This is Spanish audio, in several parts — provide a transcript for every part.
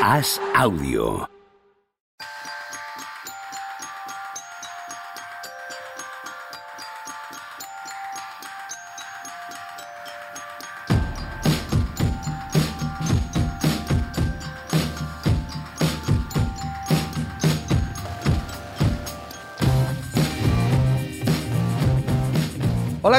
Haz audio.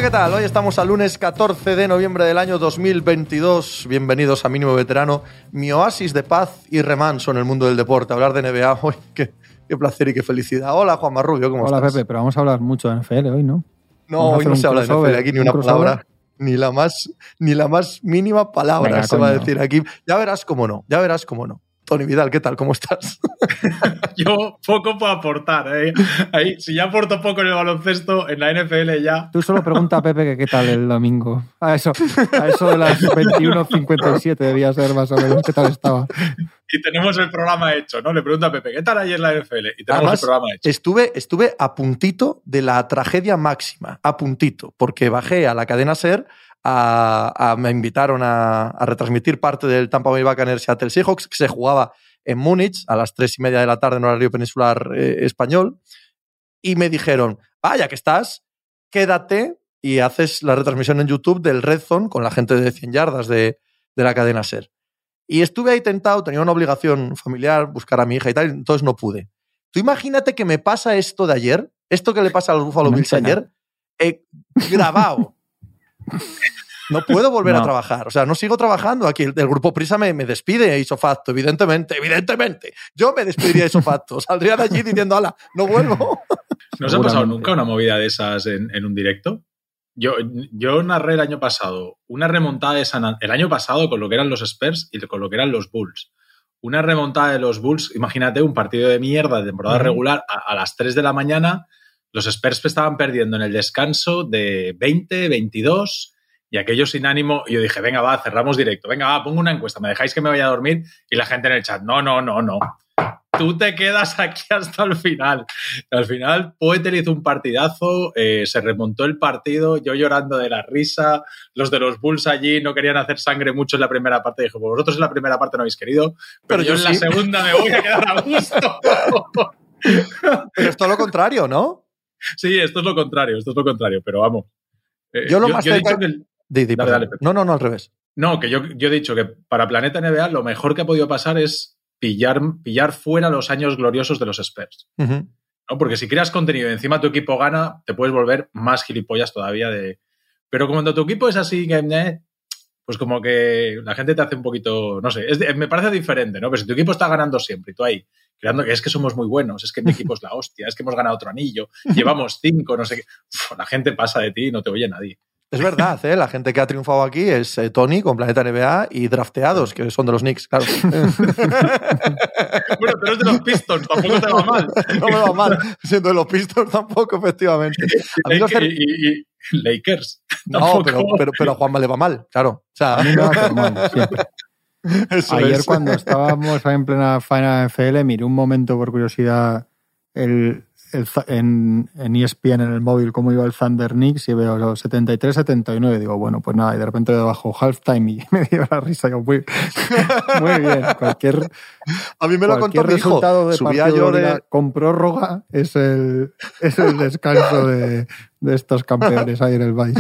Hola, ¿qué tal? Hoy estamos al lunes 14 de noviembre del año 2022. Bienvenidos a Mínimo Veterano, mi oasis de paz y remanso en el mundo del deporte. Hablar de NBA hoy, qué, qué placer y qué felicidad. Hola, Juan Marrubio, ¿cómo Hola, estás? Pepe, pero vamos a hablar mucho de NFL hoy, ¿no? No, hoy no se habla de NFL aquí ni un una crossover. palabra, ni la más, ni la más mínima palabra Venga, se va a decir aquí. Ya verás cómo no, ya verás cómo no. Tony Vidal, ¿qué tal? ¿Cómo estás? Yo poco puedo aportar. ¿eh? Ahí, si ya aporto poco en el baloncesto, en la NFL ya. Tú solo pregunta a Pepe que qué tal el domingo. A eso, a eso de las 21.57 debía ser más o menos qué tal estaba. Y tenemos el programa hecho, ¿no? Le pregunto a Pepe, ¿qué tal ayer la NFL? Y tenemos Además, el programa hecho. Estuve, estuve a puntito de la tragedia máxima, a puntito, porque bajé a la cadena SER, a, a- me invitaron a, a retransmitir parte del Tampa Bay Buccaneers Seattle Seahawks, que se jugaba en Múnich a las tres y media de la tarde en horario peninsular eh, español, y me dijeron, vaya que estás, quédate y haces la retransmisión en YouTube del Red Zone con la gente de 100 yardas de, de la cadena SER. Y estuve ahí tentado, tenía una obligación familiar, buscar a mi hija y tal, y entonces no pude. Tú imagínate que me pasa esto de ayer, esto que le pasa a los Buffalo Bills ayer, eh, grabado. No puedo volver a trabajar. O sea, no sigo trabajando aquí. El, el grupo Prisa me, me despide ipso facto, evidentemente, evidentemente. Yo me despediría ipso facto. Saldría de allí diciendo, ala, no vuelvo. ¿No os ha pasado nunca una movida de esas en, en un directo? Yo, yo narré el año pasado una remontada de San An- el año pasado con lo que eran los Spurs y con lo que eran los Bulls. Una remontada de los Bulls, imagínate un partido de mierda de temporada regular a, a las 3 de la mañana. Los Spurs estaban perdiendo en el descanso de 20, 22 y aquellos sin ánimo. Y yo dije, venga, va, cerramos directo. Venga, va, pongo una encuesta. ¿Me dejáis que me vaya a dormir? Y la gente en el chat, no, no, no, no. Tú te quedas aquí hasta el final. Al final, Poetel hizo un partidazo, eh, se remontó el partido, yo llorando de la risa, los de los Bulls allí no querían hacer sangre mucho en la primera parte. Dije, pues vosotros en la primera parte no habéis querido, pero, Pero yo, yo en la segunda me voy a quedar a gusto. Pero es todo lo contrario, ¿no? Sí, esto es lo contrario, esto es lo contrario, pero vamos. Eh, Yo lo más he cerca- el- Di, di, Dale, perdón. dale, Pepe. no, no, no, al revés. No, que yo, yo he dicho que para Planeta NBA lo mejor que ha podido pasar es pillar, pillar fuera los años gloriosos de los Spurs. ¿no? Porque si creas contenido y encima tu equipo gana, te puedes volver más gilipollas todavía de... Pero cuando tu equipo es así, eh, pues como que la gente te hace un poquito, no sé, es de- me parece diferente, ¿no? Pero si tu equipo está ganando siempre y tú ahí, creando que es que somos muy buenos, es que mi equipo es la hostia, es que hemos ganado otro anillo, llevamos cinco, no sé qué, Uf, la gente pasa de ti y no te oye nadie. Es verdad, ¿eh? la gente que ha triunfado aquí es eh, Tony con Planeta NBA y drafteados, que son de los Knicks, claro. Bueno, pero es de los Pistons, tampoco te va mal. no me va mal, siendo de los Pistons tampoco, efectivamente. A mí los y, cer- y- y Lakers. No, pero, pero, pero a Juanma le va mal, claro. O sea, A mí me va a mal, siempre. eso Ayer es. cuando estábamos en plena Final NFL, miré un momento por curiosidad el, en, en ESPN en el móvil cómo iba el Thunder Knicks y veo los 73-79. Digo, bueno, pues nada, y de repente debajo halftime y me dio la risa. Digo, muy, muy bien, cualquier, A mí me lo contó cualquier mi hijo. resultado de Subía partido de liga de... con prórroga es el, es el descanso de, de estos campeones ahí en el país.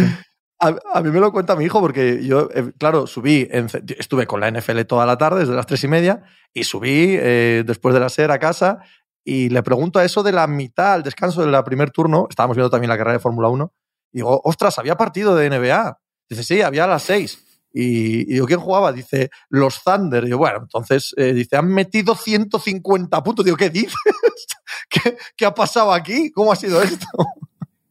A, mí me lo cuenta mi hijo porque yo, eh, claro, subí, en estuve con la NFL toda la tarde, desde las tres y media, y subí eh, después de la SER a casa y le pregunto a eso de la mitad, al descanso del primer turno, estábamos viendo también la carrera de Fórmula 1, y digo, ostras, había partido de NBA. Dice, sí, había a las seis. Y, y digo, ¿quién jugaba? Dice, los Thunder. Y yo, bueno, entonces, eh, dice, han metido 150 puntos. Digo, ¿qué dices? ¿Qué, ¿Qué ha pasado aquí? ¿Cómo ha sido esto?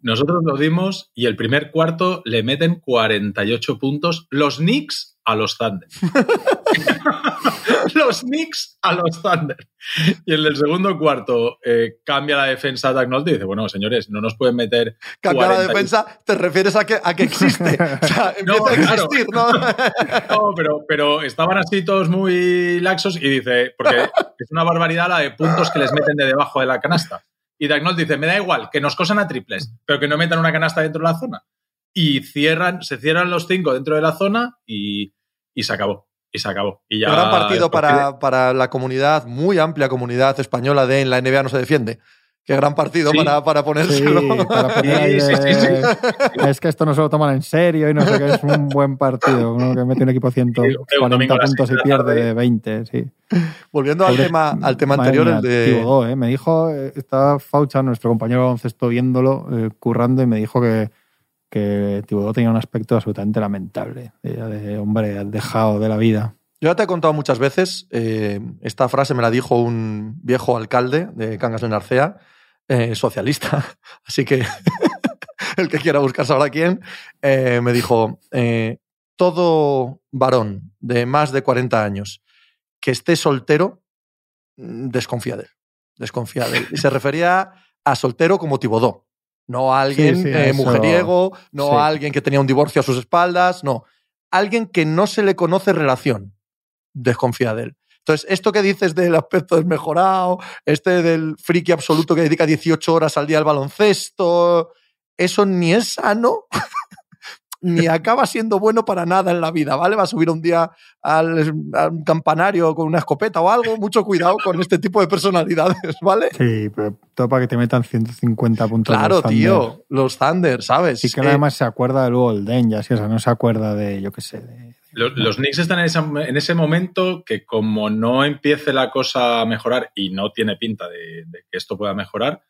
Nosotros lo dimos y el primer cuarto le meten 48 puntos los Knicks a los Thunder. los Knicks a los Thunder. Y en el segundo cuarto eh, cambia la defensa de Agnolte y dice, bueno, señores, no nos pueden meter Cambiar la 40 defensa, te refieres a que, a que existe. O sea, empieza No, a claro. existir, ¿no? No, pero, pero estaban así todos muy laxos y dice, porque es una barbaridad la de puntos que les meten de debajo de la canasta. Y Dagnol dice, me da igual, que nos cosan a triples, pero que no metan una canasta dentro de la zona. Y cierran, se cierran los cinco dentro de la zona y, y se acabó. y se acabó. Y ya Qué gran partido para, para la comunidad, muy amplia comunidad española de en la NBA no se defiende. Qué gran partido Sí. para, para Sí, ponérselo. para poner Sí, sí, sí, de- Es que esto no se lo toman en serio y no sé qué, es un buen partido. Uno que mete un equipo Sí, un 140 domingo a las puntos y pierde tarde. de 20, sí. Volviendo al Pobre- tema, al tema anterior, mía, el de. Thibodeau, ¿eh? Me dijo, eh, estaba Faucha, nuestro compañero baloncesto, viéndolo, eh, currando, y me dijo que, que Thibodeau tenía un aspecto absolutamente lamentable, de, hombre dejado de la vida. Yo ya te he contado muchas veces, eh, esta frase me la dijo un viejo alcalde de Cangas de Narcea, eh, socialista, así que el que quiera buscar sabrá quién, eh, me dijo, todo varón de más de 40 años que esté soltero, mm, desconfía de él. Desconfía de él. Y se refería a soltero como Tibodó. No a alguien Sí, sí, eh, mujeriego, no sí. a alguien que tenía un divorcio a sus espaldas, no. Alguien que no se le conoce relación. Desconfía de él. Entonces, esto que dices del aspecto desmejorado, este del friki absoluto que dedica 18 horas al día al baloncesto, eso ni es sano, ni acaba siendo bueno para nada en la vida, ¿vale? Va a subir un día al, al campanario con una escopeta o algo. Mucho cuidado con este tipo de personalidades, ¿vale? Sí, pero todo para que te metan 150 puntos. Claro, los tío. Los Thunder, ¿sabes? Sí que Eh, además se acuerda de luego el Den, ya sí, o sea, no se acuerda de, yo qué sé, de- Los, los Knicks están en, esa- en ese momento que como no empiece la cosa a mejorar y no tiene pinta de, de que esto pueda mejorar,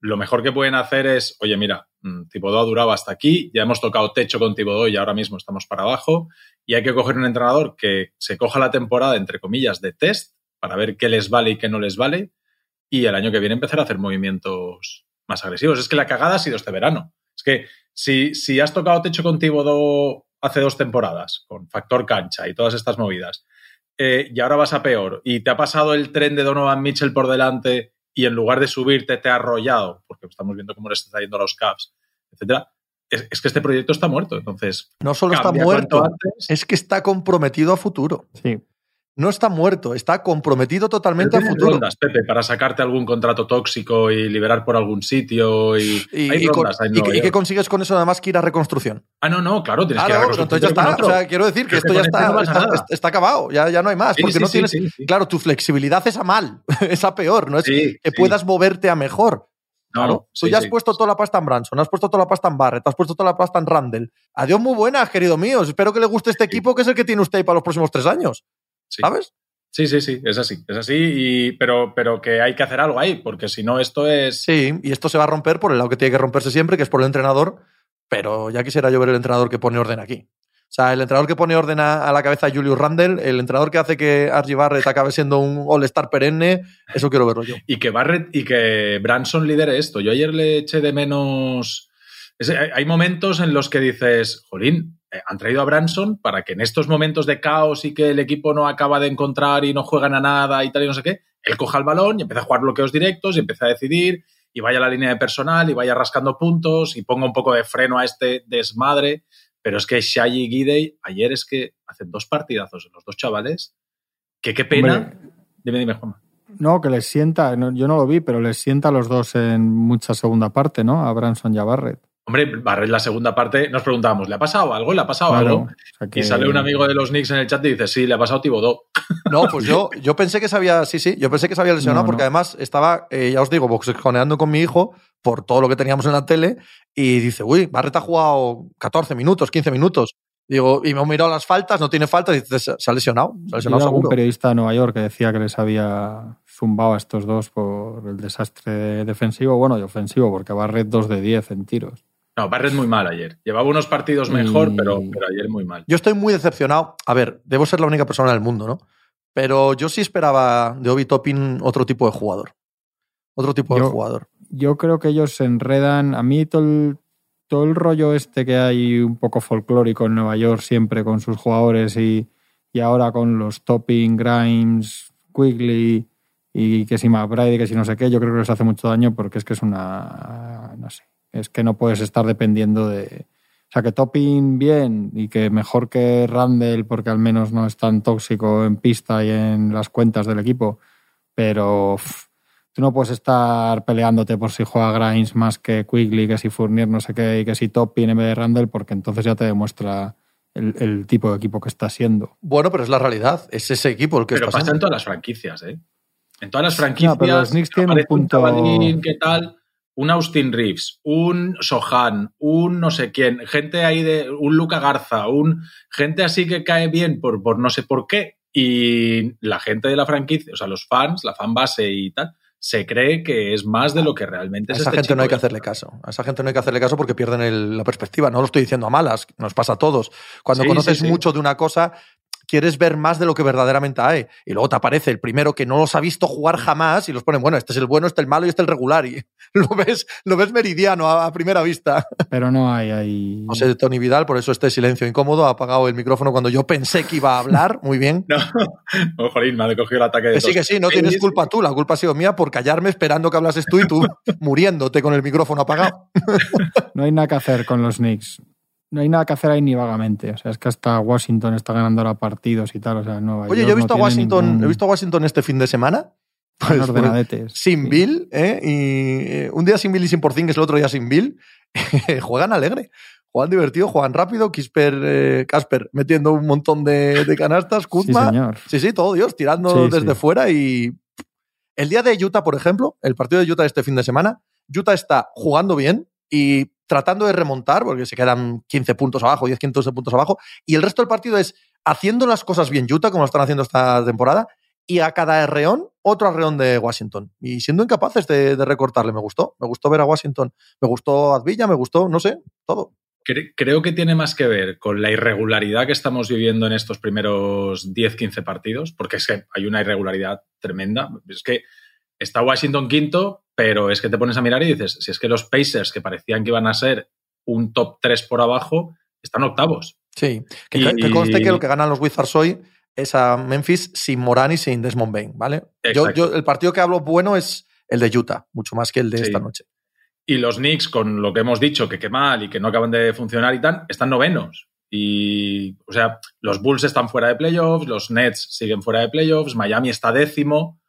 lo mejor que pueden hacer es, oye, mira, mm, Thibodeau ha durado hasta aquí, ya hemos tocado techo con Thibodeau y ahora mismo estamos para abajo y hay que coger un entrenador que se coja la temporada, entre comillas, de test para ver qué les vale y qué no les vale y el año que viene empezar a hacer movimientos más agresivos. Es que la cagada ha sido este verano. Es que si, si has tocado techo con Thibodeau hace dos temporadas, con factor cancha y todas estas movidas, eh, y ahora vas a peor, y te ha pasado el tren de Donovan Mitchell por delante y en lugar de subirte te ha arrollado, porque estamos viendo cómo les está yendo a los Cavs, etcétera, es, es que este proyecto está muerto. Entonces, no solo está muerto, antes. es que está comprometido a futuro. Sí. No está muerto, está comprometido totalmente a Tienes futuro. rondas, Pepe, para sacarte algún contrato tóxico y liberar por algún sitio. Y, Y, hay y rondas y qué consigues con eso nada más que ir a reconstrucción? Ah, no, no, claro, tienes que ir a pero entonces ya reconstrucción está. O sea, quiero decir que Es que esto ya este está, no está, acabado, ya, ya no hay más, Sí, porque sí, no tienes. sí. Claro, tu flexibilidad es a mal, es a peor, no es que puedas moverte a mejor. No, Claro, tú ya has puesto toda la pasta en Branson, has puesto toda la pasta en Barrett, has puesto toda la pasta en Randall. Adiós, muy buenas, querido mío. Espero que le guste este equipo, que es el que tiene usted ahí para los próximos tres años. Sí. ¿Sabes? Sí, sí, sí, es así, es así, y, pero, pero que hay que hacer algo ahí, porque si no esto es... Sí, y esto se va a romper por el lado que tiene que romperse siempre, que es por el entrenador, pero ya quisiera yo ver el entrenador que pone orden aquí. O sea, el entrenador que pone orden a, a la cabeza de Julius Randle, el entrenador que hace que Archie Barrett acabe siendo un all-star perenne, eso quiero verlo yo. Y que Barrett y que Branson lidere esto. Yo ayer le eché de menos... es- hay- momentos en los que dices, jolín, han traído a Branson para que en estos momentos de caos y que el equipo no acaba de encontrar y no juegan a nada y tal y no sé qué, él coja el balón y empieza a jugar bloqueos directos y empieza a decidir y vaya a la línea de personal y vaya rascando puntos y ponga un poco de freno a este desmadre. Pero es que Shai y Gidey ayer es que hacen dos partidazos los dos chavales. Que qué pena. Hombre, Dime, dime, Juanma. no, que les sienta, no, yo no lo vi, pero les sienta a los dos en mucha segunda parte, ¿no? A Branson y a Barrett. Hombre, Barret la segunda parte nos preguntábamos, ¿le ha pasado algo? ¿Le ha pasado Claro, algo? o sea que- Y sale un amigo de los Knicks en el chat y dice, sí, le ha pasado Tibodó. No, pues yo, yo pensé que se había, sí, sí, yo pensé que se había lesionado No, porque no. además estaba, eh, ya os digo, boxejoneando con mi hijo por todo lo que teníamos en la tele y dice, uy, Barrett ha jugado 14 minutos, 15 minutos. Digo, y me he mirado las faltas, no tiene faltas, y dice, se ha lesionado, se ha algún periodista de Nueva York que decía que les había zumbado a estos dos por el desastre defensivo, bueno, y ofensivo, porque Barrett 2 de 10 en tiros. No, Barret muy mal ayer. Llevaba unos partidos mejor, pero, pero ayer muy mal. Yo estoy muy decepcionado. A ver, debo ser la única persona del mundo, ¿no? Pero yo sí esperaba de Obi Toppin otro tipo de jugador. Otro tipo de jugador. Yo creo que ellos se enredan. A mí todo el, todo el rollo este que hay un poco folclórico en Nueva York siempre con sus jugadores y, y ahora con los Topping, Grimes, Quigley y que si McBride, que si no sé qué, yo creo que les hace mucho daño porque es que es una... no sé, es que no puedes estar dependiendo de... O sea, que Topping bien y que mejor que Randall porque al menos no es tan tóxico en pista y en las cuentas del equipo, pero... pff, Tú no puedes estar peleándote por si juega Grimes más que Quigley, que si Fournier no sé qué, y que si Toppin en vez de Randall, porque entonces ya te demuestra el, el tipo de equipo que está siendo. Bueno, pero es la realidad. Es ese equipo el que Pero está pasa siendo. en todas las franquicias, ¿eh? En todas las franquicias. No, pero los Knicks tienen un aparece punto- chavalín, ¿qué tal? Un Austin Reeves, un Sohan, un no sé quién, gente ahí de. un Luca Garza, un. gente así que cae bien por, por no sé por qué. Y la gente de la franquicia, o sea, los fans, la fan base y tal, se cree que es más de lo que realmente A es. esa este gente no hay que hacerle caso. A esa gente no hay que hacerle caso porque pierden el- la perspectiva. No lo estoy diciendo a malas, nos pasa a todos. Cuando Sí, conoces sí, sí. mucho de una cosa, quieres ver más de lo que verdaderamente hay. Y luego te aparece el primero que no los ha visto jugar jamás y los ponen, bueno, este es el bueno, este es el malo y este es el regular. Y lo ves, lo ves meridiano a, a primera vista. Pero no hay ahí. No sé, Tony Vidal, por eso este silencio incómodo, ha apagado el micrófono cuando yo pensé que iba a hablar. Muy bien. No, oh, jolín, me ha cogido el ataque de Que sí, que sí, no tienes culpa tú, la culpa ha sido mía por callarme esperando que hablases tú y tú muriéndote con el micrófono apagado. No hay nada que hacer con los Knicks. No hay nada que hacer ahí ni vagamente. O sea, es que hasta Washington está ganando ahora partidos y tal. O sea, Nueva Oye, York yo he no visto, a Washington, ningún- he visto a Washington este fin de semana. Están Pues, ordenadetes. sin Sí. Bill, ¿eh? Y eh, un día sin Bill y sin Porzingis, el otro día sin Bill. juegan alegre, juegan divertido, juegan rápido. Kisper, eh, Casper metiendo un montón de, de canastas. Sí, Kuzma, señor. Sí, sí, todo Dios, tirando Sí, desde sí. fuera y. El día de Utah, por ejemplo, el partido de Utah este fin de semana, Utah está jugando bien y tratando de remontar, porque se quedan 15 puntos abajo, 10, 15 puntos abajo, y el resto del partido es haciendo las cosas bien Utah, como lo están haciendo esta temporada, y a cada arreón, otro arreón de Washington. Y siendo incapaces de, recortarle, me gustó. Me gustó ver a Washington, me gustó Advilla, me gustó, no sé, todo. Cre- Creo que tiene más que ver con la irregularidad que estamos viviendo en estos primeros 10-15 partidos, porque es que hay una irregularidad tremenda. Es que está Washington quinto, pero es que te pones a mirar y dices, si es que los Pacers, que parecían que iban a ser un top 3 por abajo, están octavos. Sí, que, Y- que conste que lo que ganan los Wizards hoy es a Memphis sin Morán y sin Desmond Bain, ¿vale? Yo, yo- el partido que hablo bueno es el de Utah, mucho más que el de Sí. esta noche. Y los Knicks, con lo que hemos dicho, que qué mal y que no acaban de funcionar y tal, están novenos. Y, o sea, los Bulls están fuera de playoffs, los Nets siguen fuera de playoffs, Miami está décimo,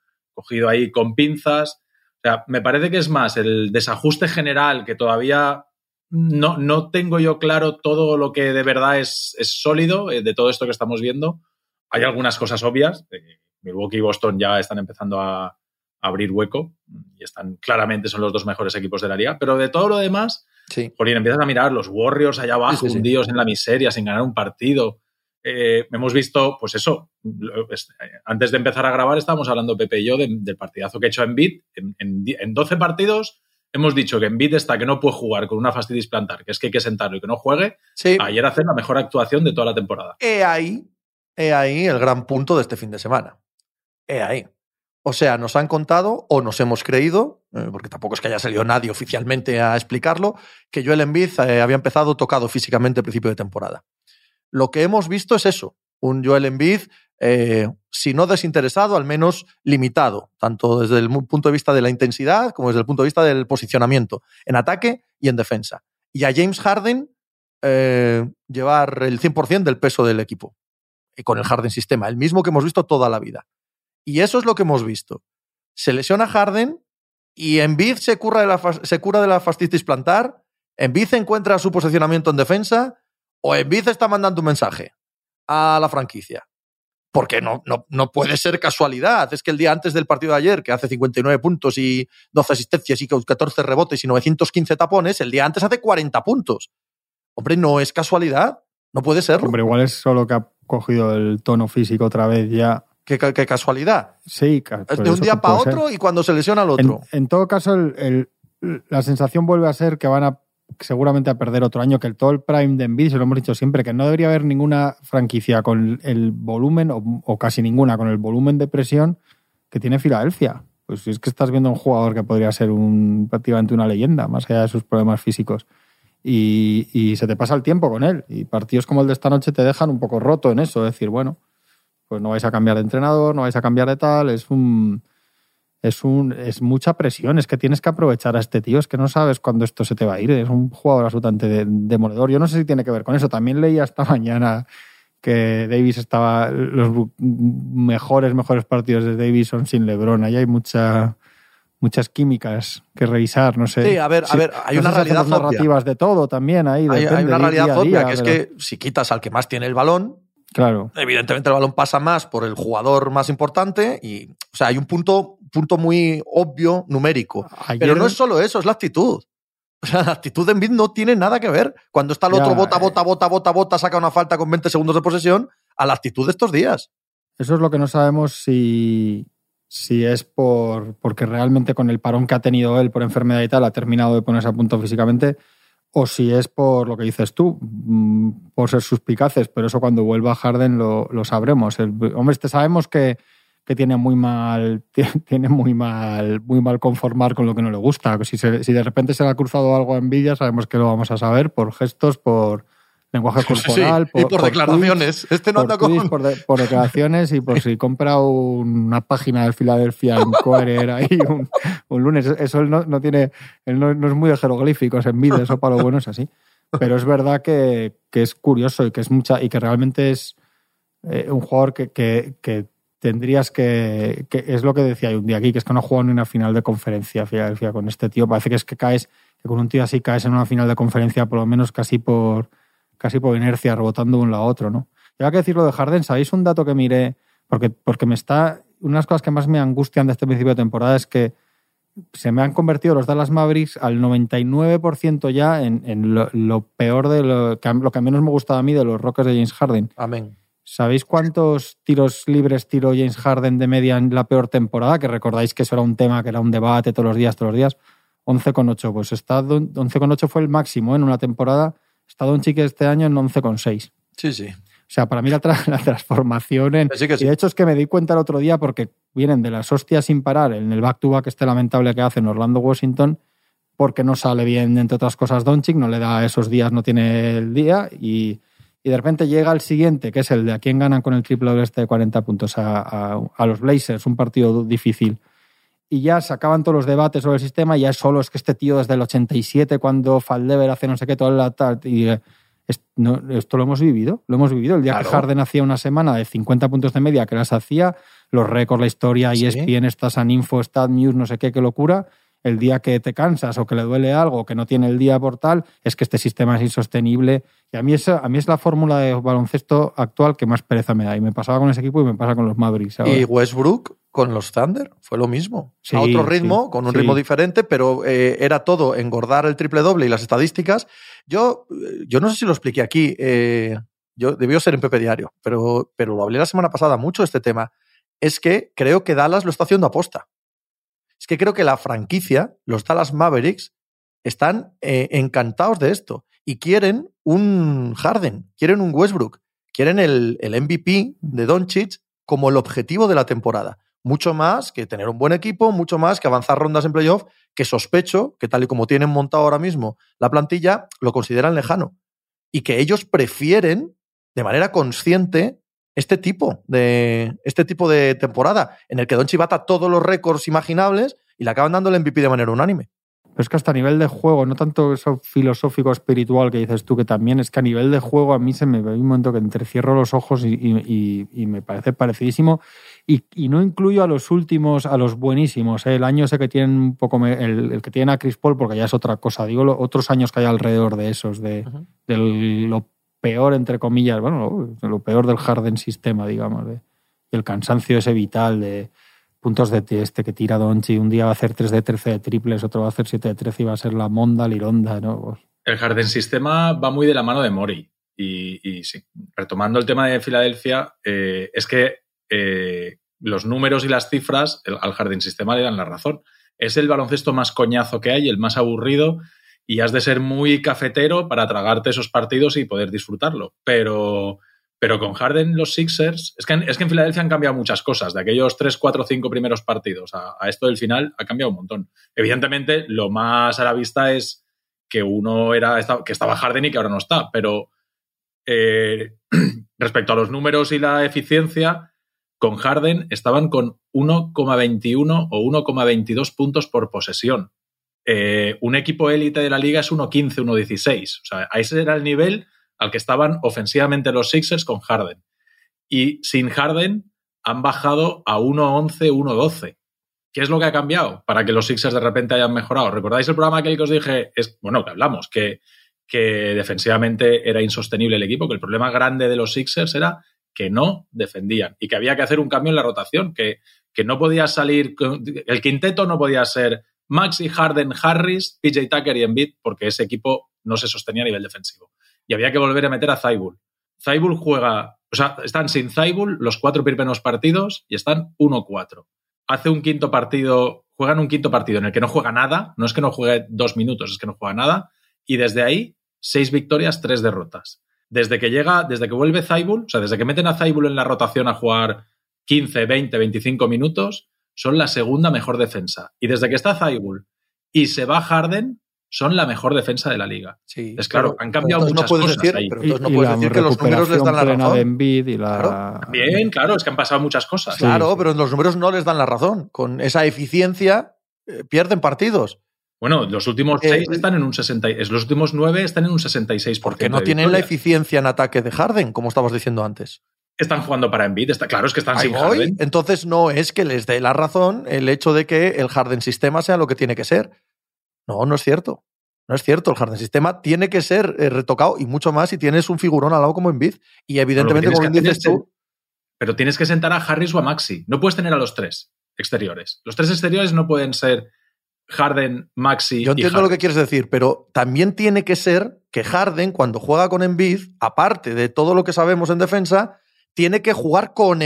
cogido ahí con pinzas. O sea, me parece que es más el desajuste general que todavía no, no tengo yo claro todo lo que de verdad es, es sólido eh, de todo esto que estamos viendo. Hay algunas cosas obvias. eh, Milwaukee y Boston ya están empezando a, a abrir hueco y están claramente son los dos mejores equipos de la liga. Pero de todo lo demás, Sí. Jolín, empiezas a mirar los Warriors allá abajo, Sí, sí, sí. hundidos en la miseria, sin ganar un partido. Eh, hemos visto, pues eso, antes de empezar a grabar estábamos hablando Pepe y yo de- del partidazo que ha hecho Embiid. En, en, en 12 partidos hemos dicho que Embiid está que no puede jugar con una fastiditis plantar, que es que hay que sentarlo y que no juegue. Sí. Ayer hacer la mejor actuación de toda la temporada. He ahí, he ahí el gran punto de este fin de semana. He ahí. O sea, nos han contado o nos hemos creído, eh, porque tampoco es que haya salido nadie oficialmente a explicarlo, que Joel Embiid eh, había empezado tocado físicamente al principio de temporada. Lo que hemos visto es eso, un Joel Embiid, eh, si no desinteresado, al menos limitado, tanto desde el punto de vista de la intensidad como desde el punto de vista del posicionamiento, en ataque y en defensa. Y a James Harden eh, llevar el 100% del peso del equipo y con el Harden sistema, el mismo que hemos visto toda la vida. Y eso es lo que hemos visto. Se lesiona Harden y Embiid se cura de la, se cura de la fascitis plantar, Embiid encuentra su posicionamiento en defensa o Embiid está mandando un mensaje a la franquicia. Porque no, no, no puede ser casualidad. Es que el día antes del partido de ayer, que hace 59 puntos y 12 asistencias y 14 rebotes y 915 tapones, el día antes hace 40 puntos. Hombre, no es casualidad. No puede serlo. Hombre, igual es solo que ha cogido el tono físico otra vez ya. Qué, ca- qué casualidad. Sí, de un día para ser. otro y cuando se lesiona al En, otro. en todo caso, el- el- la sensación vuelve a ser que van a seguramente a perder otro año, que el, todo el prime de Embiid, se lo hemos dicho siempre, que no debería haber ninguna franquicia con el volumen, o, o casi ninguna, con el volumen de presión que tiene Filadelfia. Pues es que estás viendo un jugador que podría ser un, prácticamente una leyenda, más allá de sus problemas físicos. Y, y se te pasa el tiempo con él. Y partidos como el de esta noche te dejan un poco roto en eso. Es decir, bueno, pues no vais a cambiar de entrenador, no vais a cambiar de tal. Es un. Es, un, es mucha presión, es que tienes que aprovechar a este tío, es que no sabes cuándo esto se te va a ir, es un jugador absolutamente de- demoledor. Yo no sé si tiene que ver con eso. También leía esta mañana que Davis estaba, los mejores, mejores partidos de Davis son sin Lebron. Ahí hay mucha, muchas químicas que revisar, no sé. Sí, a ver, a ver, hay una realidad narrativas de todo también ahí. Hay, una realidad obvia, que es que si quitas al que más tiene el balón, claro. evidentemente el balón pasa más por el jugador más importante y, o sea, hay un punto, punto muy obvio numérico. Pero no es solo eso, es la actitud. O sea, la actitud de Embiid no tiene nada que ver. Cuando está el otro bota, bota, bota, bota, bota, saca una falta con 20 segundos de posesión, a la actitud de estos días. Eso es lo que no sabemos si, si es por porque realmente con el parón que ha tenido él por enfermedad y tal ha terminado de ponerse a punto físicamente o si es por lo que dices tú, mm, por ser suspicaces, pero eso cuando vuelva a Harden lo, sabremos. hombre, este sabemos que, que, tiene muy mal, tiene muy mal, muy mal conformar con lo que no le gusta. Si, si de repente se le ha cruzado algo a envidia, sabemos que lo vamos a saber por gestos, por, lenguaje corporal. y por, declaraciones. este no anda con... por, declaraciones y por si compra una página de Filadelfia Inquirer ahí un, un, lunes. Eso él no, tiene. Él no, es muy de jeroglíficos en vida, eso para lo bueno es así. Pero es verdad que, es curioso y que es mucha. y que realmente es eh, un jugador que, que, tendrías que, que. Es lo que decía un día aquí, que es que no ha jugado ni una final de conferencia Filadelfia con este tío. Parece que es que caes. que con un tío así caes en una final de conferencia, por lo menos casi por casi por inercia, rebotando de un lado a otro, ¿no? Y que decir lo de Harden, ¿sabéis un dato que miré? Porque, porque me está. Una de las cosas que más me angustian de este principio de temporada es que se me han convertido los Dallas Mavericks al 99% ya en, lo, peor de lo que, lo que menos me gustaba a mí de los Rockets de James Harden. Amén. ¿Sabéis cuántos tiros libres tiró James Harden de media en la peor temporada? Que recordáis que eso era un tema, que era un debate todos los días, todos los días. 11,8. Pues está 11,8 fue el máximo ¿eh? en una temporada Está chique este año en 11,6. Sí, sí. O sea, para mí la, transformación en... Sí Y de hecho es que me di cuenta el otro día porque vienen de las hostias sin parar en el back-to-back este lamentable que hace en Orlando Washington porque no sale bien, entre otras cosas, Doncic, no le da esos días, no tiene el día y, de repente llega el siguiente, que es el de a quién ganan con el triple este de 40 puntos a, a los Blazers, un partido difícil y ya se acaban todos los debates sobre el sistema y ya solo es que este tío desde el 87 cuando Faldever hace no sé qué, toda la tal, y esto lo hemos vivido, lo hemos vivido. El día que Harden hacía una semana de 50 puntos de media que las hacía, los récords, la historia, ¿Sí? ESPN, Stats Info, Stat News, no sé qué, qué locura. El día que te cansas o que le duele algo, que no tiene el día por tal, es que este sistema es insostenible. Y a mí es, a mí es la fórmula de baloncesto actual que más pereza me da. Y me pasaba con ese equipo y me pasa con los Mavericks. Y Westbrook con los Thunder fue lo mismo. a otro ritmo, con un ritmo diferente, pero eh, era todo engordar el triple doble y las estadísticas. Yo, yo no sé si lo expliqué aquí, eh, yo debió ser en Pepe Diario, pero, pero lo hablé la semana pasada mucho este tema. Es que creo que Dallas lo está haciendo aposta. Es que creo que la franquicia, los Dallas Mavericks, están eh, encantados de esto y quieren un Harden, quieren un Westbrook, quieren el, el MVP de Doncic como el objetivo de la temporada mucho más que tener un buen equipo, mucho más que avanzar rondas en playoff, que sospecho que tal y como tienen montado ahora mismo la plantilla, lo consideran lejano. Y que ellos prefieren, de manera consciente, este tipo de, este tipo de temporada, en el que Don bata todos los récords imaginables y le acaban dando el MVP de manera unánime. Pero es que hasta a nivel de juego, no tanto eso filosófico espiritual que dices tú, que también es que a nivel de juego a mí se me ve un momento que entrecierro los ojos y, me parece parecidísimo. Y, no incluyo a los últimos, a los buenísimos. ¿eh? El año ese que tienen un poco, el, que tienen a Chris Paul, porque ya es otra cosa. Digo, otros años que hay alrededor de esos, de, lo peor, entre comillas, bueno, lo, peor del Harden sistema, digamos, de, el cansancio ese vital de puntos de este que tira Donchi. Un día va a hacer 3 de 13 de triples, otro va a hacer 7 de 13 y va a ser la Monda, Lironda, ¿no? Pues el Harden Sistema va muy de la mano de Mori. Y, sí, retomando el tema de Filadelfia, eh, es que eh, los números y las cifras al Harden Sistema le dan la razón. Es el baloncesto más coñazo que hay, el más aburrido, y has de ser muy cafetero para tragarte esos partidos y poder disfrutarlo. Pero pero con Harden, los Sixers, es que, es que en Filadelfia han cambiado muchas cosas. De aquellos 3, 4, 5 primeros partidos a, esto del final ha cambiado un montón. Evidentemente, lo más a la vista es que uno era que estaba Harden y que ahora no está. Pero eh, respecto a los números y la eficiencia, con Harden estaban con 1,21 o 1,22 puntos por posesión. Eh, un equipo élite de la liga es 1,15, 1,16. O sea, ese era el nivel al que estaban ofensivamente los Sixers con Harden. Y sin Harden han bajado a 1-11, 1-12. ¿Qué es lo que ha cambiado para que los Sixers de repente hayan mejorado? ¿Recordáis el programa aquel que os dije? Es, bueno, que hablamos, que, que defensivamente era insostenible el equipo, que el problema grande de los Sixers era que no defendían y que había que hacer un cambio en la rotación, que, que no podía salir, el quinteto no podía ser Maxi, Harden, Harris, PJ Tucker y Embiid, porque ese equipo no se sostenía a nivel defensivo. Y había que volver a meter a Zaibul. Zaibul juega, o sea, están sin Zaibul los cuatro primeros partidos y están 1-4. Hace un quinto partido, juegan un quinto partido en el que no juega nada, no es que no juegue dos minutos, es que no juega nada, y desde ahí, seis victorias, tres derrotas. Desde que llega, desde que vuelve Zaibul, o sea, desde que meten a Zaibul en la rotación a jugar 15, 20, 25 minutos, son la segunda mejor defensa. Y desde que está Zaibul y se va Harden, son la mejor defensa de la liga. Sí, es claro, han cambiado muchas no cosas decir, ahí. Pero entonces no puedes decir que los números les dan la razón. De Embiid y la... Claro. Bien, claro, es que han pasado muchas cosas. Claro, pero los números no les dan la razón. Con esa eficiencia eh, pierden partidos. Bueno, los últimos seis Eh, están en un 60, los últimos nueve están en un 66%. Porque no tienen la eficiencia en ataque de Harden, como estabas diciendo antes. Están jugando para Embiid, está claro, es que están Ahí sin voy. Harden. Entonces no es que les dé la razón el hecho de que el Harden sistema sea lo que tiene que ser. No, no es cierto. No es cierto. El Harden sistema tiene que ser eh, retocado y mucho más si tienes un figurón al lado como Embiid. Y evidentemente, como bien dices tú, Pero tienes que sentar a Harris o a Maxi. No puedes tener a los tres exteriores. Los tres exteriores no pueden ser Harden, Maxi yo y entiendo lo que quieres decir, pero también tiene que ser que Harden, cuando juega con Embiid, aparte de todo lo que sabemos en defensa, tiene que jugar con.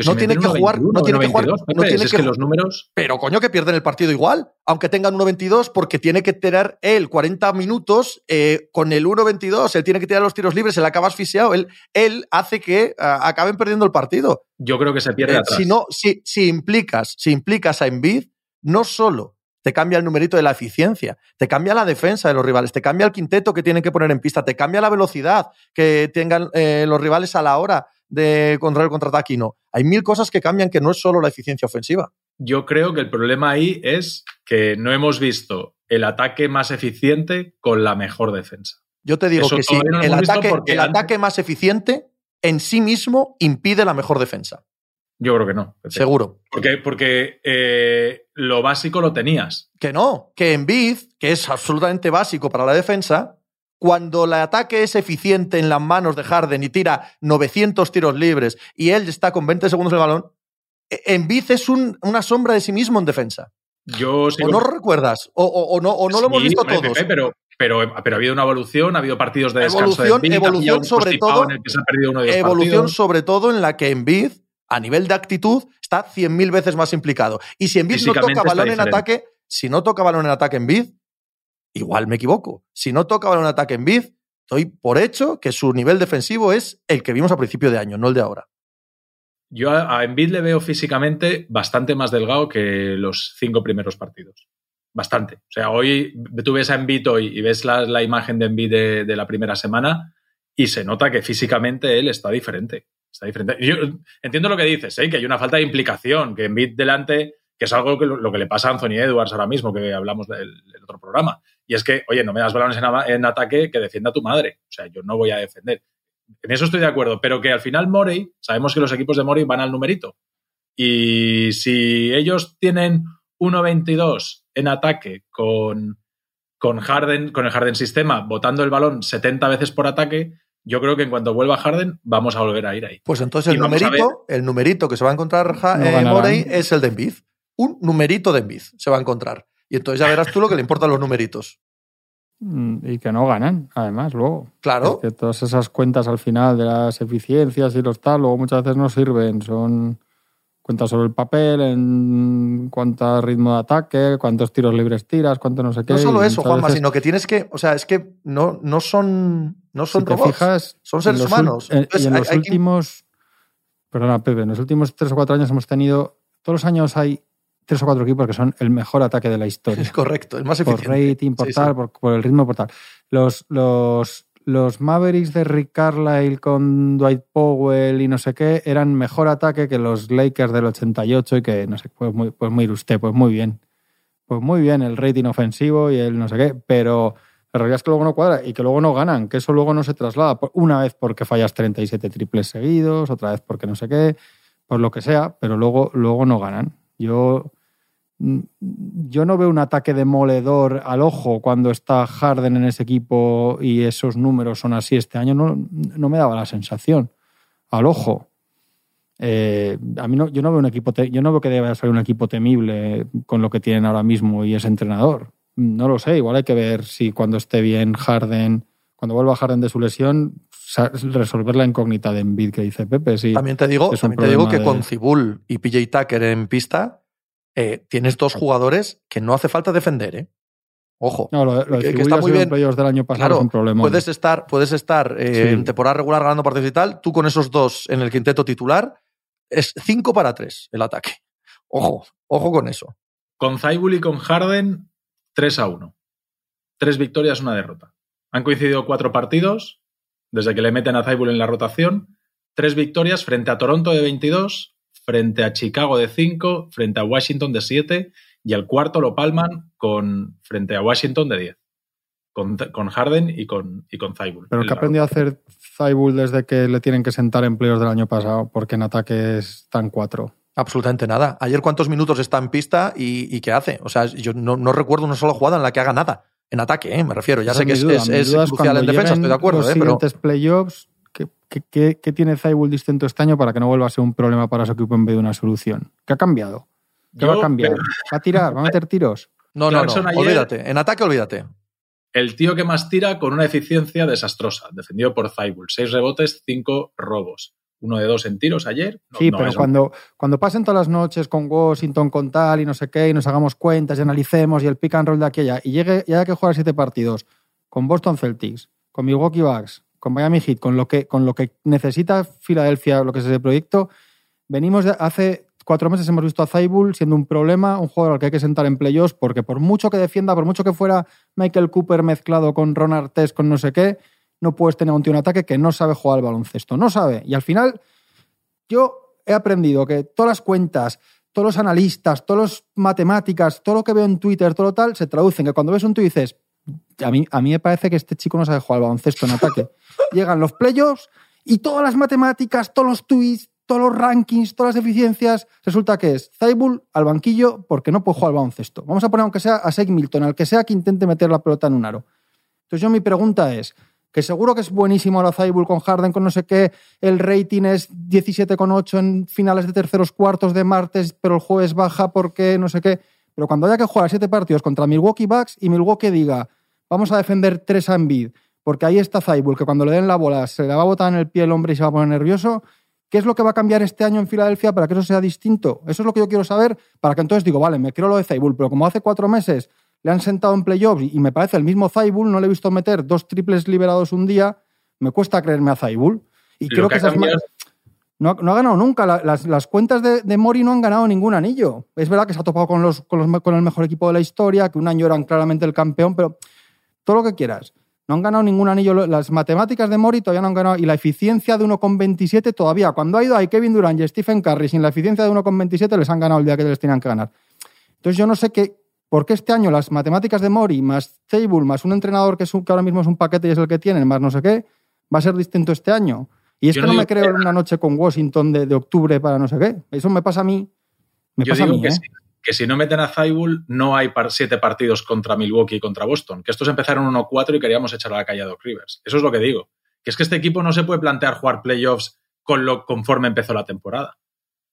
Pero no si tiene que jugar- 1.21, no tiene que jugar- 1.22, no tiene es que los números... Pero coño, que pierden el partido igual, aunque tengan 1.22, porque tiene que tener él 40 minutos eh, con el 1.22, él tiene que tirar los tiros libres, él acaba asfixiado, él, él hace que ah, acaben perdiendo el partido. Yo creo que se pierde Eh, atrás. si, no, si, si, implicas, si implicas a Embiid, no solo te cambia el numerito de la eficiencia, te cambia la defensa de los rivales, te cambia el quinteto que tienen que poner en pista, te cambia la velocidad que tengan eh, los rivales a la hora de controlar el contraataque y no. Hay mil cosas que cambian que no es solo la eficiencia ofensiva. Yo creo que el problema ahí es que no hemos visto el ataque más eficiente con la mejor defensa. Yo te digo Eso que no lo el, ataque más eficiente en sí mismo impide la mejor defensa. Yo creo que no. Seguro. Porque, porque eh, lo básico lo tenías. Que no, que Embiid, que es absolutamente básico para la defensa, cuando el ataque es eficiente en las manos de Harden y tira 900 tiros libres y él está con 20 segundos el balón, eh, Embiid es un- una sombra de sí mismo en defensa. Yo sigo- ¿O no lo recuerdas? ¿O, o- o no, o no lo hemos visto todos? Pepe, pero, pero, pero ha habido una evolución, ha habido partidos de descanso Evolución- de Embiid, evolución sobre todo- en el que se ha perdido uno de los Evolución partidos. sobre todo en la que Embiid, a nivel de actitud, está 100.000 veces más implicado. Y si Embiid no toca balón en ataque, si no toca balón en ataque Embiid, igual me equivoco. Si no toca balón en ataque Embiid, doy por hecho que su nivel defensivo es el que vimos a principio de año, no el de ahora. Yo a, a Embiid le veo físicamente bastante más delgado que los cinco primeros partidos. Bastante. O sea, hoy tú ves a Embiid hoy y ves la, la imagen de Embiid de, de la primera semana y se nota que físicamente él está diferente. Está diferente. Yo entiendo lo que dices, ¿eh? que hay una falta de implicación, que Embiid delante, que es algo que lo, que le pasa a Anthony Edwards ahora mismo, que hablamos del, otro programa. Y es que, oye, no me das balones en, en ataque que defienda a tu madre. O sea, yo no voy a defender. En eso estoy de acuerdo, pero que al final Morey, sabemos que los equipos de Morey van al numerito. Y si ellos tienen 1.22 en ataque con, con Harden, con el Harden sistema, botando el balón 70 veces por ataque, yo creo que en cuanto vuelva Harden, vamos a volver a ir ahí. Pues entonces el numerito, el numerito que se va a encontrar Ja- No eh. Morey es el de Embiid. Un numerito de Embiid se va a encontrar. Y entonces ya verás tú lo que le importan los numeritos. Mm, Y que no ganan, además, luego. Claro. Es que todas esas cuentas al final de las eficiencias y los tal, luego muchas veces no sirven. Son cuentas sobre el papel, en cuánto ritmo de ataque, cuántos tiros libres tiras, cuánto no sé qué. No solo eso, Juanma, veces, sino que tienes que, o sea, es que no, no son, no son si te robots, fijas, son seres humanos. en- Entonces, y en hay- los hay que- últimos, perdona, Pepe, en los últimos tres o cuatro años hemos tenido, todos los años hay tres o cuatro equipos que son el mejor ataque de la historia. Es correcto, es más por eficiente. rating, por Sí, tal, sí. Por, por el ritmo, por tal. Los, los, los Mavericks de Rick Carlisle con Dwight Powell y no sé qué eran mejor ataque que los Lakers del 88 y que, no sé, pues muy, pues muy usted, pues muy bien. Pues muy bien el rating ofensivo y el no sé qué, pero la realidad es que luego no cuadra y que luego no ganan, que eso luego no se traslada. Una vez porque fallas 37 triples seguidos, otra vez porque no sé qué, por lo que sea, pero luego, luego no ganan. Yo, mm, yo no veo un ataque demoledor al ojo cuando está Harden en ese equipo y esos números son así este año. No, no me daba la sensación al ojo. Eh, a mí no, yo no veo un equipo, yo no veo que deba ser un equipo temible con lo que tienen ahora mismo y ese entrenador. No lo sé, igual hay que ver si cuando esté bien Harden, cuando vuelva Harden de su lesión, resolver la incógnita de Embiid que dice Pepe. también te digo, también te digo que con Cibul y PJ Tucker en pista, eh, tienes dos jugadores que no hace falta defender, ¿eh? Ojo. No, lo, que, está muy bien. del año pasado es un problema. Puedes estar, puedes estar eh, en temporada regular ganando partidos y tal. Tú con esos dos en el quinteto titular es 5 para 3 el ataque. Ojo, ojo con eso. Con Zaibul y con Harden, 3 a 1. Tres victorias, una derrota. Han coincidido cuatro partidos desde que le meten a Zaibul en la rotación. Tres victorias frente a Toronto de 22, frente a Chicago de 5, frente a Washington de 7 y el cuarto lo palman con, frente a Washington de 10. Con, con Harden y con, y con Pero que ha aprendido a hacer Zaibul desde que le tienen que sentar empleos del año pasado, porque en ataque están cuatro. Absolutamente nada. Ayer cuántos minutos está en pista y, qué hace. O sea, yo no, recuerdo una sola jugada en la que haga nada. En ataque, ¿eh? me refiero. Ya sé que es, crucial en defensa, estoy de acuerdo. Los ¿eh? siguientes playoffs, ¿qué, tiene Zaibul distinto este año para que no vuelva a ser un problema para su equipo en vez de una solución? ¿Qué ha cambiado? ¿Qué va a cambiar? ¿Va a tirar? ¿Va a meter tiros? No, no, no. olvídate. En ataque, olvídate el tío que más tira con una eficiencia desastrosa, defendido por Zaibul. Seis rebotes, cinco robos. Uno de dos en tiros ayer. sí, pero cuando, cuando pasen todas las noches con Washington, con tal y no sé qué, y nos hagamos cuentas y analicemos y el pick and roll de aquella, y llegue y haya que jugar siete partidos con Boston Celtics, con Milwaukee Bucks, con Miami Heat, con lo que, con lo que necesita Filadelfia, lo que es ese proyecto, venimos de hace cuatro meses hemos visto a Zaibul siendo un problema, un jugador al que hay que sentar en playoffs, porque por mucho que defienda, por mucho que fuera Michael Cooper mezclado con Ron Artest, con no sé qué, no puedes tener un tío en ataque que no sabe jugar al baloncesto. No sabe. Y al final, yo he aprendido que todas las cuentas, todos los analistas, todas las matemáticas, todo lo que veo en Twitter, todo lo tal, se traducen. Que cuando ves un tuit dices, a mí, a mí me parece que este chico no sabe jugar al baloncesto en ataque. Llegan los playoffs y todas las matemáticas, todos los tweets, todos los rankings, todas las deficiencias, resulta que es Zaibul al banquillo porque no puede jugar al baloncesto. Vamos a poner aunque sea a Seg Milton, al que sea que intente meter la pelota en un aro. Entonces yo mi pregunta es, que seguro que es buenísimo la Zaibul con Harden, con no sé qué, el rating es 17,8 en finales de terceros cuartos de martes, pero el jueves baja porque no sé qué. Pero cuando haya que jugar siete partidos contra Milwaukee Bucks y Milwaukee diga, vamos a defender tres a Embiid, porque ahí está Zaibul, que cuando le den la bola se le va a botar en el pie el hombre y se va a poner nervioso, ¿Qué es lo que va a cambiar este año en Filadelfia para que eso sea distinto? Eso es lo que yo quiero saber para que entonces digo, vale, me quiero lo de Zaibul, pero como hace cuatro meses le han sentado en playoffs y me parece el mismo Zaibul, no le he visto meter dos triples liberados un día, me cuesta creerme a Zaibul. Y creo que, esas no, ha ganado nunca. las, cuentas de, Mori no han ganado ningún anillo. Es verdad que se ha topado con, los, con el mejor equipo de la historia, que un año eran claramente el campeón, pero todo lo que quieras. No han ganado ningún anillo. Las matemáticas de Mori todavía no han ganado. Y la eficiencia de 1,27 todavía. Cuando ha ido ahí Kevin Durant y Stephen Curry sin la eficiencia de 1,27 les han ganado el día que les tenían que ganar. Entonces yo no sé qué, por qué este año las matemáticas de Mori más Table más un entrenador que, es ahora mismo es un paquete y es el que tienen, más no sé qué, va a ser distinto este año. Y es que no, me creo en una noche con Washington de, octubre para no sé qué. Eso me pasa a mí. Me pasa a mí, ¿eh? que si no meten a Zaibul no hay siete partidos contra Milwaukee y contra Boston, que estos empezaron 1-4 y queríamos echar a la calle a Doc Rivers. Eso es lo que digo. Que es que este equipo no se puede plantear jugar playoffs con lo conforme empezó la temporada.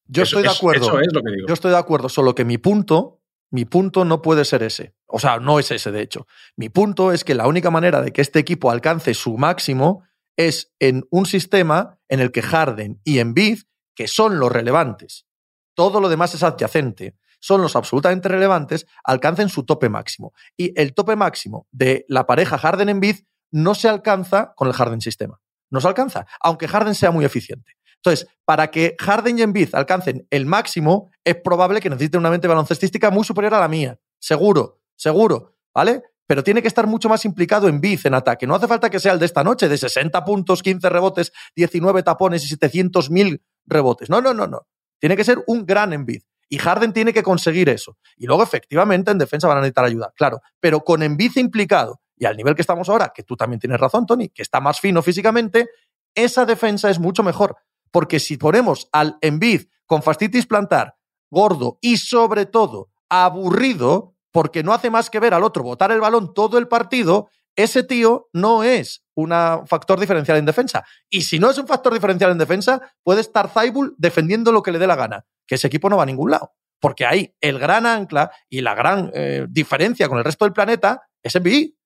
Yo estoy de acuerdo. Eso es lo que digo. Yo estoy de acuerdo, solo que mi punto, mi punto no puede ser ese. O sea, no es ese, de hecho. Mi punto es que la única manera de que este equipo alcance su máximo es en un sistema en el que Harden y Embiid, que son los relevantes, todo lo demás es adyacente son los absolutamente relevantes, alcancen su tope máximo. Y el tope máximo de la pareja harden en bid no se alcanza con el Harden sistema. No se alcanza, aunque Harden sea muy eficiente. Entonces, para que Harden y Embiid alcancen el máximo, es probable que necesiten una mente baloncestística muy superior a la mía. Seguro, seguro, ¿vale? Pero tiene que estar mucho más implicado en Biz, en ataque. No hace falta que sea el de esta noche, de 60 puntos, 15 rebotes, 19 tapones y 700.000 rebotes. No, no, no, no. Tiene que ser un gran Embiid. Y Harden tiene que conseguir eso. Y luego, efectivamente, en defensa van a necesitar ayuda, claro. Pero con Embiid implicado y al nivel que estamos ahora, que tú también tienes razón, Tony, que está más fino físicamente, esa defensa es mucho mejor. Porque si ponemos al Embiid con fastitis plantar gordo y sobre todo aburrido, porque no hace más que ver al otro botar el balón todo el partido, ese tío no es un factor diferencial en defensa. Y si no es un factor diferencial en defensa, puede estar Zaibul defendiendo lo que le dé la gana, que ese equipo no va a ningún lado. Porque ahí el gran ancla y la gran eh, diferencia con el resto del planeta es NBA.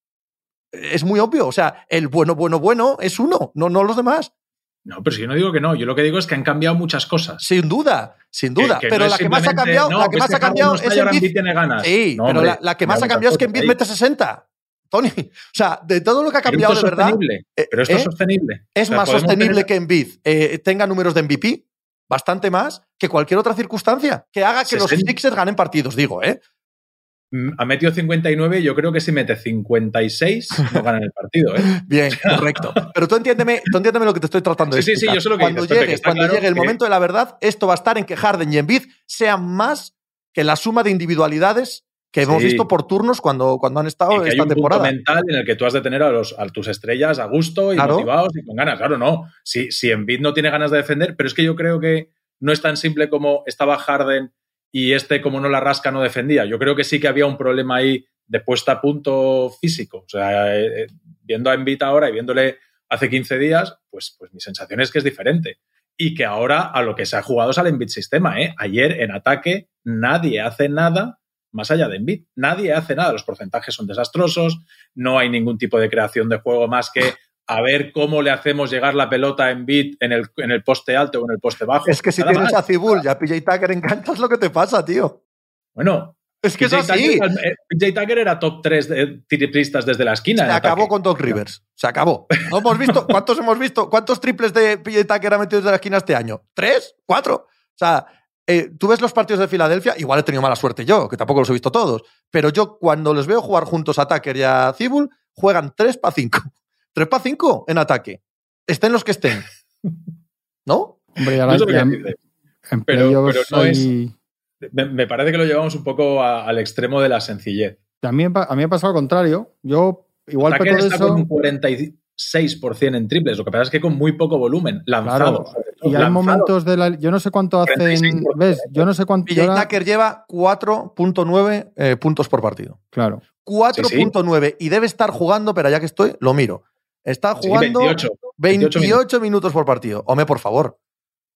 Es muy obvio. O sea, el bueno, bueno, bueno es uno, no, no los demás. No, pero si yo no digo que no, yo lo que digo es que han cambiado muchas cosas. Sin duda, sin duda. pero la que más ha cambiado, la que más ha cambiado es Embiid. tiene ganas. Sí, pero la, que más ha cambiado es que Embiid mete 60. Tony, o sea, de todo lo que ha cambiado de verdad. Eh, pero esto es ¿eh? sostenible. Es más sostenible que Embiid eh, tenga números de MVP, bastante más que cualquier otra circunstancia que haga que los Sixers ganen partidos, digo, ¿eh? Mm, ha metido 59, yo creo que si mete 56 no ganan el partido. ¿eh? Bien, correcto. Pero tú entiéndeme, tú entiéndeme lo que te estoy tratando de decir. Sí, sí, yo sé lo que Cuando, llegue, cuando llegue el momento de la verdad, esto va a estar en que Harden y Embiid sean más que la suma de individualidades que hemos visto por turnos cuando, cuando han estado y que esta hay un temporada. Punto mental en el que tú has de tener a, los, a tus estrellas a gusto y motivados y con ganas. Claro, no. Si, si Embiid no tiene ganas de defender, pero es que yo creo que no es tan simple como estaba Harden y este, como no la rasca, no defendía. Yo creo que sí que había un problema ahí de puesta a punto físico. O sea, eh, eh, viendo a Embiid ahora y viéndole hace 15 días, pues, pues mi sensación es que es diferente. Y que ahora a lo que se ha jugado es al Embiid sistema. ¿eh? Ayer en ataque nadie hace nada más allá de Embiid. Nadie hace nada. Los porcentajes son desastrosos. No hay ningún tipo de creación de juego más que a ver cómo le hacemos llegar la pelota en bit en el, en el poste alto o en el poste bajo. Es que si tienes a Cibul y a PJ Tucker encantas lo que te pasa, tío. Bueno. Es que es así. Eh, PJ Tucker era top 3 de triplistas desde la esquina. Se acabó con Doc Rivers. Se acabó. ¿No hemos visto? ¿Cuántos hemos visto? ¿Cuántos triples de PJ Tucker ha metido desde la esquina este año? ¿Tres? ¿Cuatro? O sea, eh, tú ves los partidos de Filadelfia, igual he tenido mala suerte yo, que tampoco los he visto todos, pero yo cuando les veo jugar juntos a Tucker y a Cibul, juegan 3 para 5. 3 para 5 en ataque. Estén los que estén. ¿No? Hombre, ya, en pero, pero no es. Me, parece que lo llevamos un poco al extremo de la sencillez. A mí, a mí me ha pasado al contrario. Yo igual que está eso... con un 46% en triples. Lo que pasa es que con muy poco volumen. Lanzado. Y hay momentos de la. Yo no sé cuánto hacen. ¿Ves? Yo no sé cuánto. PJ Tucker lleva 4.9 eh, puntos por partido. Claro. 4.9 y debe estar jugando, pero ya que estoy, lo miro. Está jugando 28, minutos. por partido. Hombre, por favor.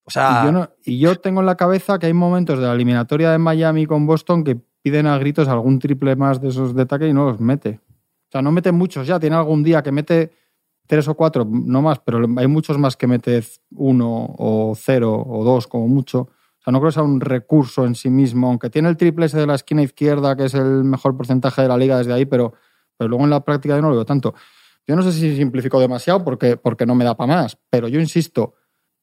O sea. Y yo, tengo en la cabeza que hay momentos de la eliminatoria de Miami con Boston que piden a gritos algún triple más de esos de ataque y no los mete. O sea, no mete muchos ya. Tiene algún día que mete tres o cuatro, no más, pero hay muchos más que mete uno o cero o dos como mucho. O sea, no creo que sea un recurso en sí mismo, aunque tiene el triple ese de la esquina izquierda, que es el mejor porcentaje de la liga desde ahí, pero, pero luego en la práctica yo no lo veo tanto. Yo no sé si simplifico demasiado porque, porque no me da para más, pero yo insisto,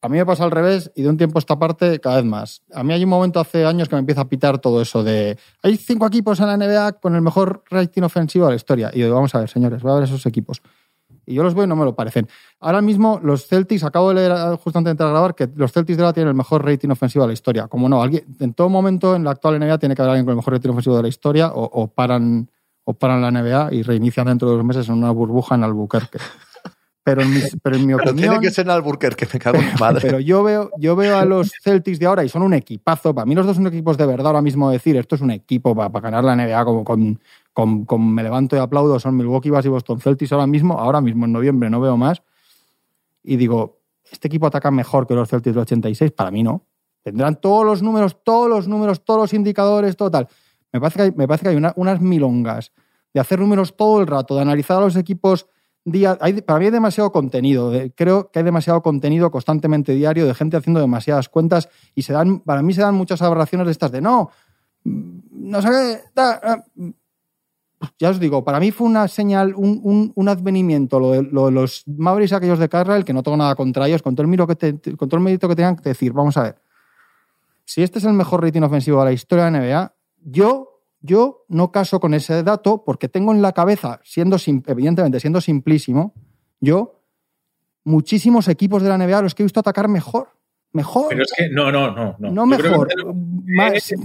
a mí me pasa al revés y de un tiempo a esta parte cada vez más. A mí hay un momento hace años que me empieza a pitar todo eso de hay cinco equipos en la NBA con el mejor rating ofensivo de la historia. Y digo, vamos a ver, señores, voy a ver esos equipos. Y yo los veo y no me lo parecen. Ahora mismo los Celtics, acabo de leer justo antes de entrar a grabar, que los Celtics de la tienen el mejor rating ofensivo de la historia. Como no, alguien, en todo momento en la actual NBA tiene que haber alguien con el mejor rating ofensivo de la historia o, o paran o paran la NBA y reinician dentro de dos meses en una burbuja en Albuquerque. Pero en mi, pero en mi opinión. tiene que ser en Albuquerque, me cago en madre. Pero yo veo, yo veo a los Celtics de ahora y son un equipazo. Para mí, los dos son equipos de verdad ahora mismo. Decir esto es un equipo para, para ganar la NBA, como con, con, con, me levanto y aplaudo. Son Milwaukee Bucks y Boston Celtics ahora mismo. Ahora mismo, en noviembre, no veo más. Y digo, este equipo ataca mejor que los Celtics del 86. Para mí, no. Tendrán todos los números, todos los números, todos los indicadores, todo tal. Me parece que hay, me parece que hay unas milongas de hacer números todo el rato, de analizar a los equipos día. para mí hay demasiado contenido. creo que hay demasiado contenido constantemente diario de gente haciendo demasiadas cuentas y se dan, para mí se dan muchas aberraciones de estas de no, no sé qué. Ah, ya os digo, para mí fue una señal, un, advenimiento lo de, los Mavericks aquellos de Carral, que no tengo nada contra ellos, con todo el, que te, el mérito que tengan que decir. Vamos a ver. Si este es el mejor rating ofensivo de la historia de la NBA, yo yo no caso con ese dato porque tengo en la cabeza, siendo evidentemente siendo simplísimo, yo muchísimos equipos de la NBA los que he visto atacar mejor. Mejor. Pero es que no, no, no. No, no mejor.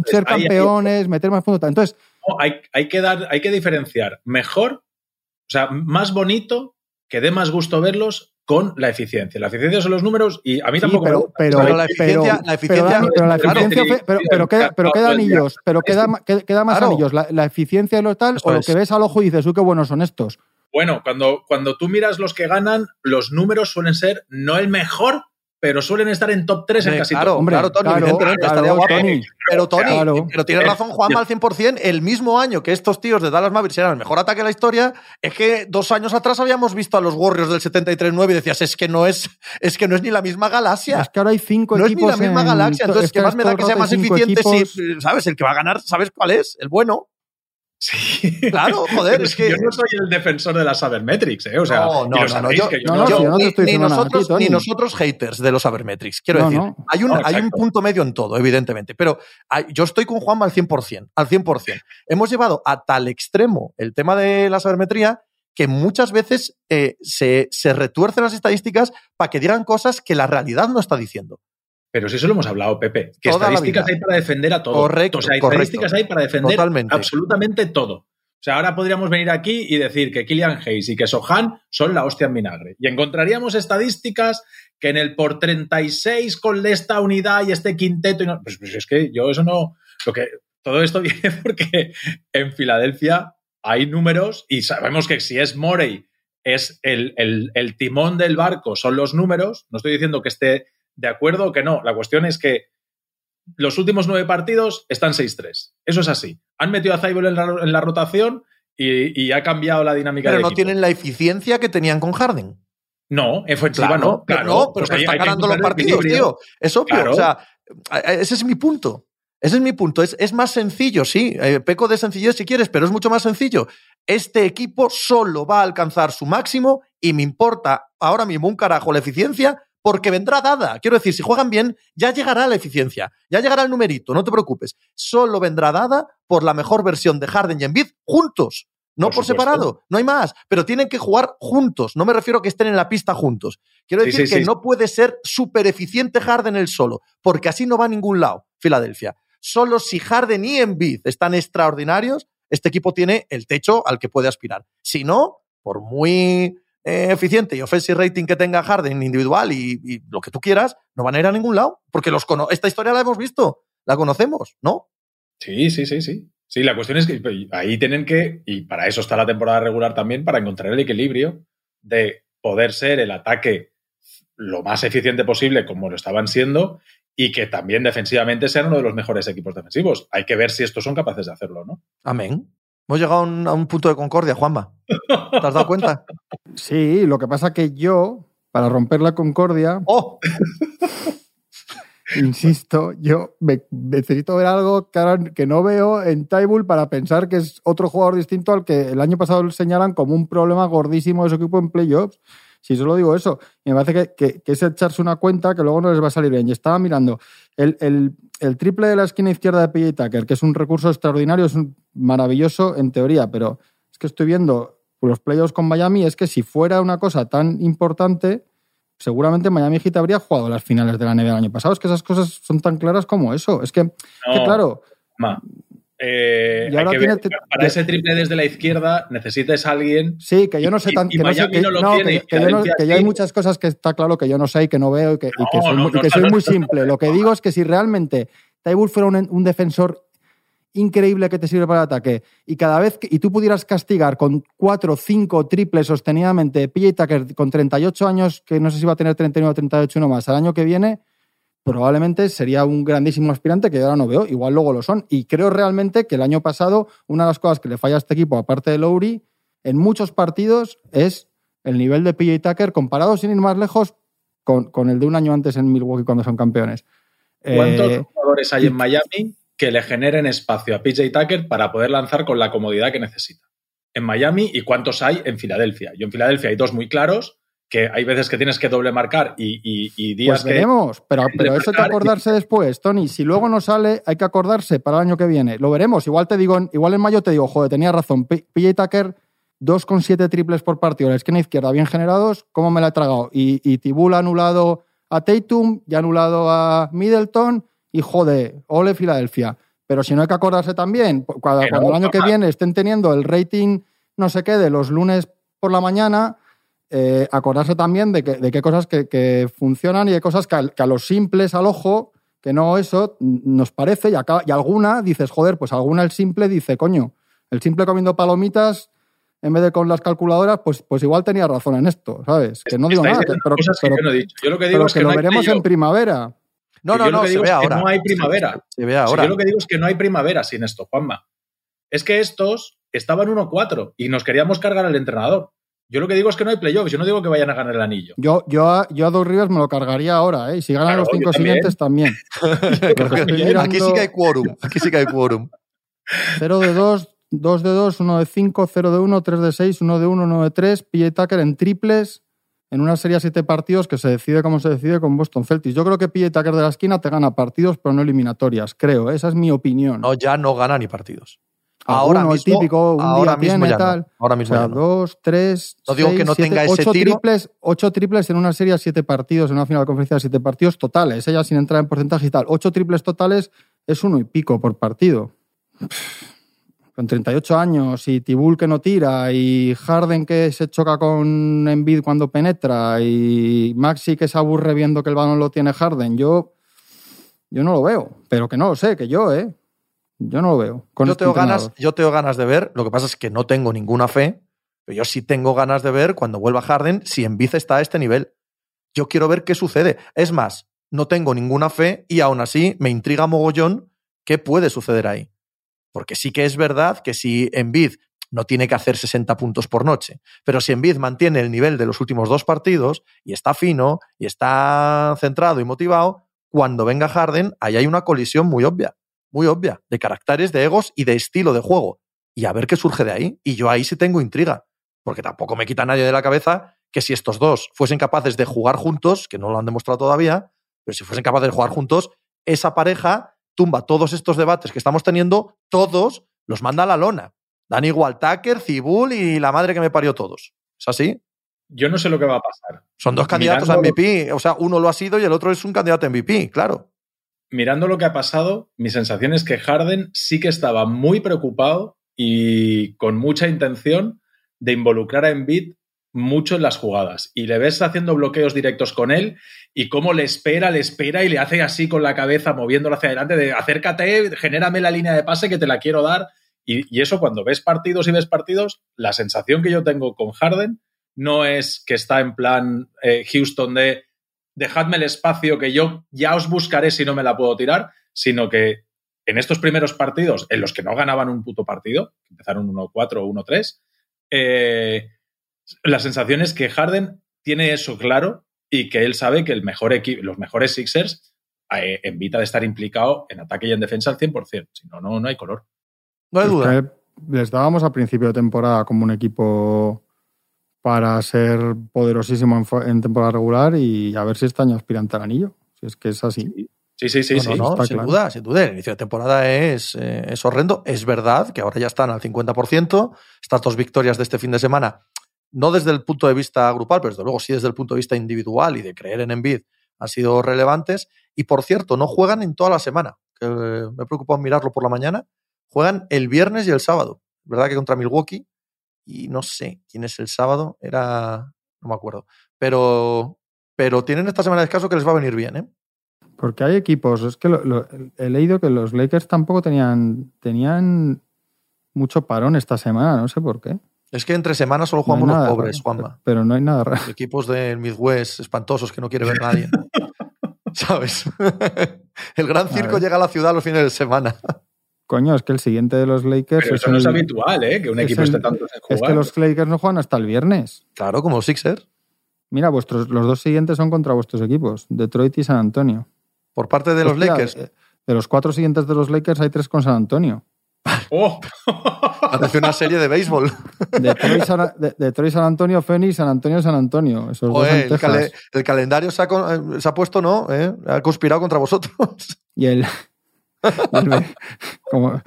ser campeones, meter más puntos. Entonces. hay, hay, que dar, hay que diferenciar mejor, o sea, más bonito, que dé más gusto verlos, con la eficiencia. La eficiencia son los números y a mí Sí, tampoco me pero, gusta. pero, la eficiencia- pero- la eficiencia- pero, la eficiencia, pero, queda, pero queda anillos, pero queda, queda más Claro. anillos. La, la eficiencia de lo tal, o lo es. que ves al ojo y dices, uy, qué buenos son estos. Bueno, cuando, cuando tú miras los que ganan, los números suelen ser no el mejor, pero suelen estar en top 3 en casi claro, todo. Hombre, claro, Tony, claro, evidentemente, claro, estaría guapo. Tony. Pero Tony, Claro. pero tienes razón Juanma al 100%, el mismo año que estos tíos de Dallas Mavericks eran el mejor ataque de la historia, es que dos años atrás habíamos visto a los Warriors del 73-9 y decías, es que no es, es que no es ni la misma galaxia. Es que ahora hay cinco no es ni equipos. la misma en galaxia, to- entonces, ¿qué es más me da que sea más eficiente equipos. si, ¿sabes? El que va a ganar, ¿sabes cuál es? El bueno. Sí. Claro, joder, es que... Yo no soy el defensor de las Sabermetrics, ¿eh? O sea, No, no, no, yo- que yo no, yo- no te ni, estoy ni nosotros, ni nosotros haters de los Sabermetrics. Quiero No, decir, no. Hay, un, No, hay un punto medio en todo, evidentemente. Pero hay- yo estoy con Juanma al 100%. Al 100%. Hemos llevado a tal extremo el tema de la sabermetría que muchas veces eh, se, se retuercen las estadísticas para que digan cosas que la realidad no está diciendo. Pero si eso lo hemos hablado, Pepe, que Toda estadísticas hay para defender a todo. Correcto, O sea, estadísticas hay para defender Totalmente. absolutamente todo. O sea, ahora podríamos venir aquí y decir que Killian Hayes y que Sohan son la hostia en vinagre. Y encontraríamos estadísticas que en el por 36 con esta unidad y este quinteto. Y no, pues, pues es que yo eso no. Lo que, todo esto viene porque en Filadelfia hay números y sabemos que si es Morey es el, el- el timón del barco, son los números. No estoy diciendo que esté de acuerdo o que no. La cuestión es que los últimos nueve partidos están 6-3. Eso es así. Han metido a Zaibel en la, en la rotación y, y ha cambiado la dinámica Pero del no equipo. tienen la eficiencia que tenían con Harden. No, ofensiva Claro, no. pero Claro, no, pero Pues que hay- está hay que ganando los partidos, tío. Es obvio. Claro. O sea, ese es mi punto. Ese es mi punto. Es, es más sencillo, sí. Eh, peco de sencillez si quieres, pero es mucho más sencillo. Este equipo solo va a alcanzar su máximo y me importa ahora mismo un carajo la eficiencia porque vendrá dada. Quiero decir, si juegan bien, ya llegará la eficiencia, ya llegará el numerito, no te preocupes. Solo vendrá dada por la mejor versión de Harden y Embiid juntos. No Por separado, no hay más, pero tienen que jugar juntos. No me refiero a que estén en la pista juntos. Quiero Sí, decir sí, que sí. no puede ser súper eficiente Harden el solo, porque así no va a ningún lado, Filadelfia. Solo si Harden y Embiid están extraordinarios, este equipo tiene el techo al que puede aspirar. Si no, por muy eh, eficiente y offensive rating que tenga Harden individual y, y lo que tú quieras, no van a ir a ningún lado, porque los cono- esta historia la hemos visto, la conocemos, ¿no? Sí, sí, sí, sí. Sí, la cuestión es que ahí tienen que, y para eso está la temporada regular también, para encontrar el equilibrio de poder ser el ataque lo más eficiente posible como lo estaban siendo y que también defensivamente sean uno de los mejores equipos defensivos. Hay que ver si estos son capaces de hacerlo, ¿no? Amén. Hemos llegado a un, a un punto de concordia, Juanma. ¿Te has dado cuenta? Sí, lo que pasa que yo, para romper la concordia, ¡Oh! insisto, yo me- necesito ver algo que, que no veo en Tybull para pensar que es otro jugador distinto al que el año pasado señalan como un problema gordísimo de su equipo en playoffs. Si solo digo eso, y me parece que, que- que es echarse una cuenta que luego no les va a salir bien. Y estaba mirando el, el- el triple de la esquina izquierda de PJ Tucker, que es un recurso extraordinario, es un maravilloso en teoría, pero es que estoy viendo los playoffs con Miami, es que si fuera una cosa tan importante, seguramente Miami Heat habría jugado las finales de la NBA del año pasado. Es que esas cosas son tan claras como eso. Es que, claro, Ma, eh, Y hay ahora que tiene ver, te- para de- ese triple desde la izquierda necesitas a alguien sí, que yo no sé tan. que no sé- que- no lo no, tiene, que- que yo yo hay muchas cosas que está claro que yo no sé y que no veo y que, y soy, muy, y soy simple. Lo que digo es que si realmente Tybull fuera un, un defensor increíble que te sirve para el ataque y cada vez que y tú pudieras castigar con cuatro, cinco triples sostenidamente PJ Tucker con 38 años, que no sé si va a tener 39 o 38 uno más al año que viene, probablemente sería un grandísimo aspirante que yo ahora no veo. Igual luego lo son. Y creo realmente que el año pasado, una de las cosas que le falla a este equipo, aparte de Lowry, en muchos partidos es el nivel de PJ Tucker comparado, sin ir más lejos, con, con el de un año antes en Milwaukee cuando son campeones. ¿Cuántos Eh, jugadores hay en Miami que le generen espacio a PJ Tucker para poder lanzar con la comodidad que necesita? En Miami y cuántos hay en Filadelfia. Yo en Filadelfia hay dos muy claros, que hay veces que tienes que doble marcar y, y- y días Pues que... veremos, pero, pero eso hay que y- acordarse después, Tony. Si luego no sale, hay que acordarse para el año que viene. Lo veremos. Igual te digo, igual en mayo te digo, joder, tenía razón. PJ Tucker, 2,7 triples por partido. La esquina izquierda bien generados, ¿cómo me la he tragado? Y, y Tibul ha anulado a Tatum, ya ha anulado a Middleton y joder, ole Filadelfia. Pero si no hay que acordarse también, cu- cuando, cuando el año que viene estén teniendo el rating no sé qué de los lunes por la mañana, eh, acordarse también de que, de qué cosas que, que funcionan y de cosas que a, que a los simples, al ojo, que no eso, nos parece, y, acá, y alguna dices, joder, pues alguna el simple dice, coño, el simple comiendo palomitas en vez de con las calculadoras, pues, pues igual tenía razón en esto, ¿sabes? Que no digo Estáis nada, que- pero, cosas que pero- yo no he dicho. Yo lo que digo pero es que que lo no hay veremos en primavera. No, Que no, lo no, que se digo ve es que ahora. no hay primavera. Se ve Si ahora. yo lo que digo es que no hay primavera sin esto, Juanma. Es que estos estaban 1-4 y nos queríamos cargar al entrenador. Yo lo que digo es que no hay playoffs. Yo no digo que vayan a ganar el anillo. Yo, yo, a, yo a Dos Rivers me lo cargaría ahora, ¿eh? Y si ganan Claro, los cinco también. siguientes también. Que- estoy Aquí sí que hay quórum. Aquí sí que hay quórum. 0 de 2, 2 de 2, 1 de 5, 0 de 1, 3 de 6, 1 de 1, 1 de 3. PJ Tucker en triples en una serie a 7 partidos que se decide como se decide con Boston Celtics. Yo creo que PJ Tucker de la esquina te gana partidos, pero no eliminatorias. Creo, esa es mi opinión. No, ya no gana ni partidos. Ahora Alguno, mismo, típico, un ahora día mismo tiene ya no. tal. Ahora O mismo sea, ya no. dos, tres, No digo que seis, no siete, tenga ese ocho tiro. triples, ocho triples en una serie a siete partidos, en una final de conferencia de siete partidos totales, ella sin entrar en porcentaje y tal. Ocho triples totales es uno y pico por partido. Con 38 años y Tibul que no tira y Harden que se choca con Embiid cuando penetra y Maxi que se aburre viendo que el balón lo tiene Harden. Yo, yo no lo veo, pero que no lo sé, que yo, ¿eh? Yo no lo veo. Con Yo este tengo, ganas, yo tengo ganas de ver, lo que pasa es que no tengo ninguna fe, pero yo sí tengo ganas de ver cuando vuelva Harden si Embiid está a este nivel. Yo quiero ver qué sucede. Es más, no tengo ninguna fe y aún así me intriga mogollón qué puede suceder ahí. Porque sí que es verdad que si Embiid no tiene que hacer 60 puntos por noche, pero si Embiid mantiene el nivel de los últimos dos partidos y está fino y está centrado y motivado, cuando venga Harden, ahí hay una colisión muy obvia muy obvia, de caracteres, de egos y de estilo de juego. Y a ver qué surge de ahí. Y yo ahí sí tengo intriga, porque tampoco me quita nadie de la cabeza que si estos dos fuesen capaces de jugar juntos, que no lo han demostrado todavía, pero si fuesen capaces de jugar juntos, esa pareja tumba todos estos debates que estamos teniendo, todos los manda a la lona. Dan igual Tucker, Cibul y la madre que me parió todos. ¿Es así? Yo no sé lo que va a pasar. Son dos candidatos a MVP. O sea, uno lo ha sido y el otro es un candidato a MVP, claro. Mirando lo que ha pasado, mi sensación es que Harden sí que estaba muy preocupado y con mucha intención de involucrar a Embiid mucho en las jugadas. Y le ves haciendo bloqueos directos con él y cómo le espera, le espera y le hace así con la cabeza, moviéndolo hacia adelante, de acércate, genérame la línea de pase que te la quiero dar. Y, eso cuando ves partidos y ves partidos, la sensación que yo tengo con Harden no es que está en plan eh, Houston de dejadme el espacio que yo ya os buscaré si no me la puedo tirar, sino que en estos primeros partidos, en los que no ganaban un puto partido, que empezaron 1-4 o 1-3, eh, la sensación es que Harden tiene eso claro y que él sabe que el mejor equi- los mejores Sixers eh, evita de estar implicado en ataque y en defensa al 100%. Si no, no, no hay color. No hay Es duda. que les dábamos a principio de temporada como un equipo para ser poderosísimo en, en temporada regular y a ver si este año aspirante al anillo. Si es que es así. Sí, sí, sí, No, sí. no, sin claro. duda, sin duda. El inicio de temporada es, eh, es horrendo. Es verdad que ahora ya están al 50%. Estas dos victorias de este fin de semana, no desde el punto de vista grupal, pero desde luego sí desde el punto de vista individual y de creer en Envid, han sido relevantes. Y por cierto, no juegan en toda la semana, que eh, me preocupado en mirarlo por la mañana. Juegan el viernes y el sábado. ¿Verdad que contra Milwaukee? Y no sé quién es el sábado. Era. No me acuerdo. Pero, pero tienen esta semana de descanso que les va a venir bien, ¿eh? Porque hay equipos, es que lo- lo- he leído que los Lakers tampoco tenían, tenían mucho parón esta semana, no sé por qué. Es que entre semanas solo No jugamos los nada pobres, raro, Juanma. Pero no hay nada raro. Equipos del Midwest espantosos que no quiere ver nadie. ¿Sabes? El gran circo llega a la ciudad los fines de semana. Coño, es que el siguiente de los Lakers Pero es, eso no es habitual, ¿eh? Que un es equipo el- esté tanto sin es jugar. que los Lakers no juegan hasta el viernes. Claro, como los Sixers. Mira, vuestros, los dos siguientes son contra vuestros equipos, Detroit y San Antonio. Por parte de los Lakers. eh, De los cuatro siguientes de los Lakers hay tres con San Antonio. ¡Oh! Parece una serie de béisbol. Detroit, San, de- Detroit, San Antonio, Phoenix, San Antonio, San Antonio. Esos dos Joder, en el, el calendario se ha, eh, se ha puesto, ¿no? ¿Eh? Ha conspirado contra vosotros. Y el. Como,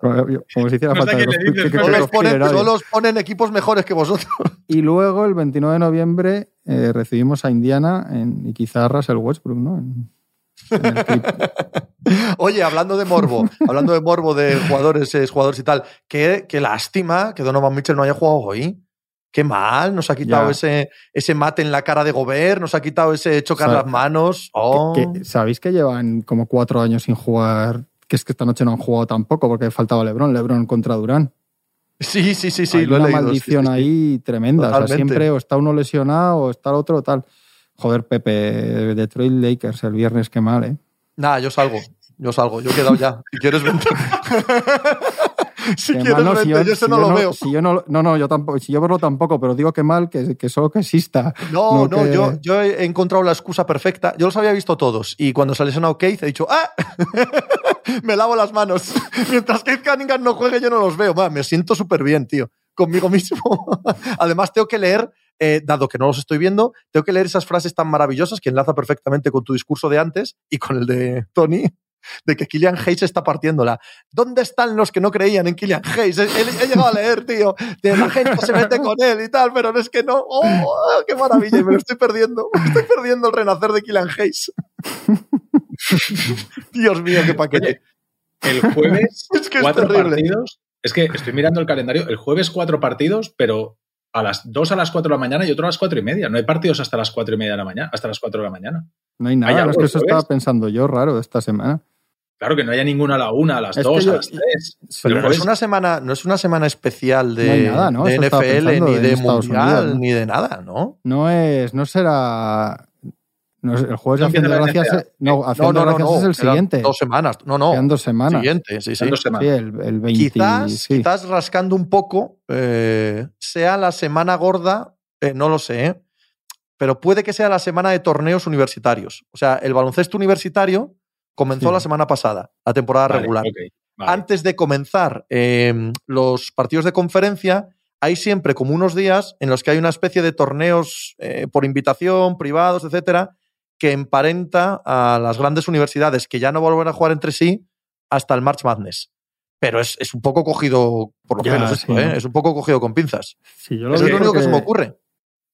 como, como si hiciera No falta a que, los- dices, que- que no Solo los os ponen, solo os ponen equipos mejores que vosotros. Y luego, el 29 de noviembre, eh, recibimos a Indiana en, y quizá Russell Westbrook, ¿no? En- en el clip. Oye, hablando de morbo, hablando de morbo de jugadores, eh, jugadores y tal, qué, qué lástima que Donovan Mitchell no haya jugado hoy. Qué mal, nos ha quitado Ya. ese, ese mate en la cara de Gobert, nos ha quitado ese chocar las manos. Oh. Que- que- ¿Sabéis que llevan como cuatro años sin jugar? Que es que esta noche no han jugado tampoco porque faltaba Lebron, Lebron contra Durán. Sí, sí, sí, sí, Hay lo he una leído. maldición sí, sí. ahí tremenda. O sea, siempre o está uno lesionado o está el otro tal. Joder, Pepe, Detroit Lakers el viernes, qué mal, ¿eh? Nada, yo salgo. Yo salgo. Yo he quedado ya. Si quieres, vente. si quieres, mal, no, vente. si yo, yo, eso si no yo lo veo. si yo no, no, no, yo tampoco, si yo verlo tampoco, pero digo que mal que, que solo que exista. No, no que- yo, yo he encontrado la excusa perfecta. Yo los había visto todos. Y cuando se ha lesionado Keith, he dicho, ¡ah! me lavo las manos. Mientras Keith Cunningham no juegue, yo no los veo. Va, me siento súper bien, tío. Conmigo mismo. Además, tengo que leer, eh, dado que no los estoy viendo, tengo que leer esas frases tan maravillosas que enlaza perfectamente con tu discurso de antes y con el de Tony. De que Killian Hayes está partiéndola. ¿Dónde están los que no creían en Killian Hayes? He, he- he llegado a leer, tío. De la gente se mete con él y tal, pero no es que no. ¡Oh, qué maravilla! Y me lo estoy perdiendo. Me estoy perdiendo el renacer de Killian Hayes. Dios mío, qué paquete. El jueves, Es que es cuatro terrible. partidos. Es que estoy mirando el calendario. El jueves, cuatro partidos, pero a las dos a las cuatro de la mañana y otro a las cuatro y media. No hay partidos hasta las cuatro y media de la mañana, hasta las cuatro de la mañana. No hay nada, algo es que eso jueves? estaba pensando yo raro esta semana. Claro que no haya ninguna a la una, a las Es dos, yo- a las tres. Pero no es una semana, no es una semana especial de, No hay nada, ¿no? de Eso estaba NFL, ni de Mundial, Unidos, ¿no? ni de nada, ¿no? No es, no será. No es- el jueves de Acción de Gracias. Es- No, Acción No, no, de no, Gracias no. es el siguiente. Dos semanas. No, no. Quedan dos semanas. Siguiente, sí, sí. Quedan dos semanas. Sí, el, el 20. Quizás, sí. quizás rascando un poco, eh, sea la semana gorda, eh, no lo sé, ¿eh? pero puede que sea la semana de torneos universitarios. O sea, el baloncesto universitario comenzó Sí. la semana pasada, la temporada Vale, regular. vale. Antes de comenzar eh, los partidos de conferencia, hay siempre como unos días en los que hay una especie de torneos eh, por invitación, privados, etcétera, que emparenta a las grandes universidades que ya no volverán a jugar entre sí hasta el March Madness. Pero es, es un poco cogido, por lo Ya, menos esto, ¿eh? es un poco cogido con pinzas. Sí, yo lo Eso es lo único que se me ocurre.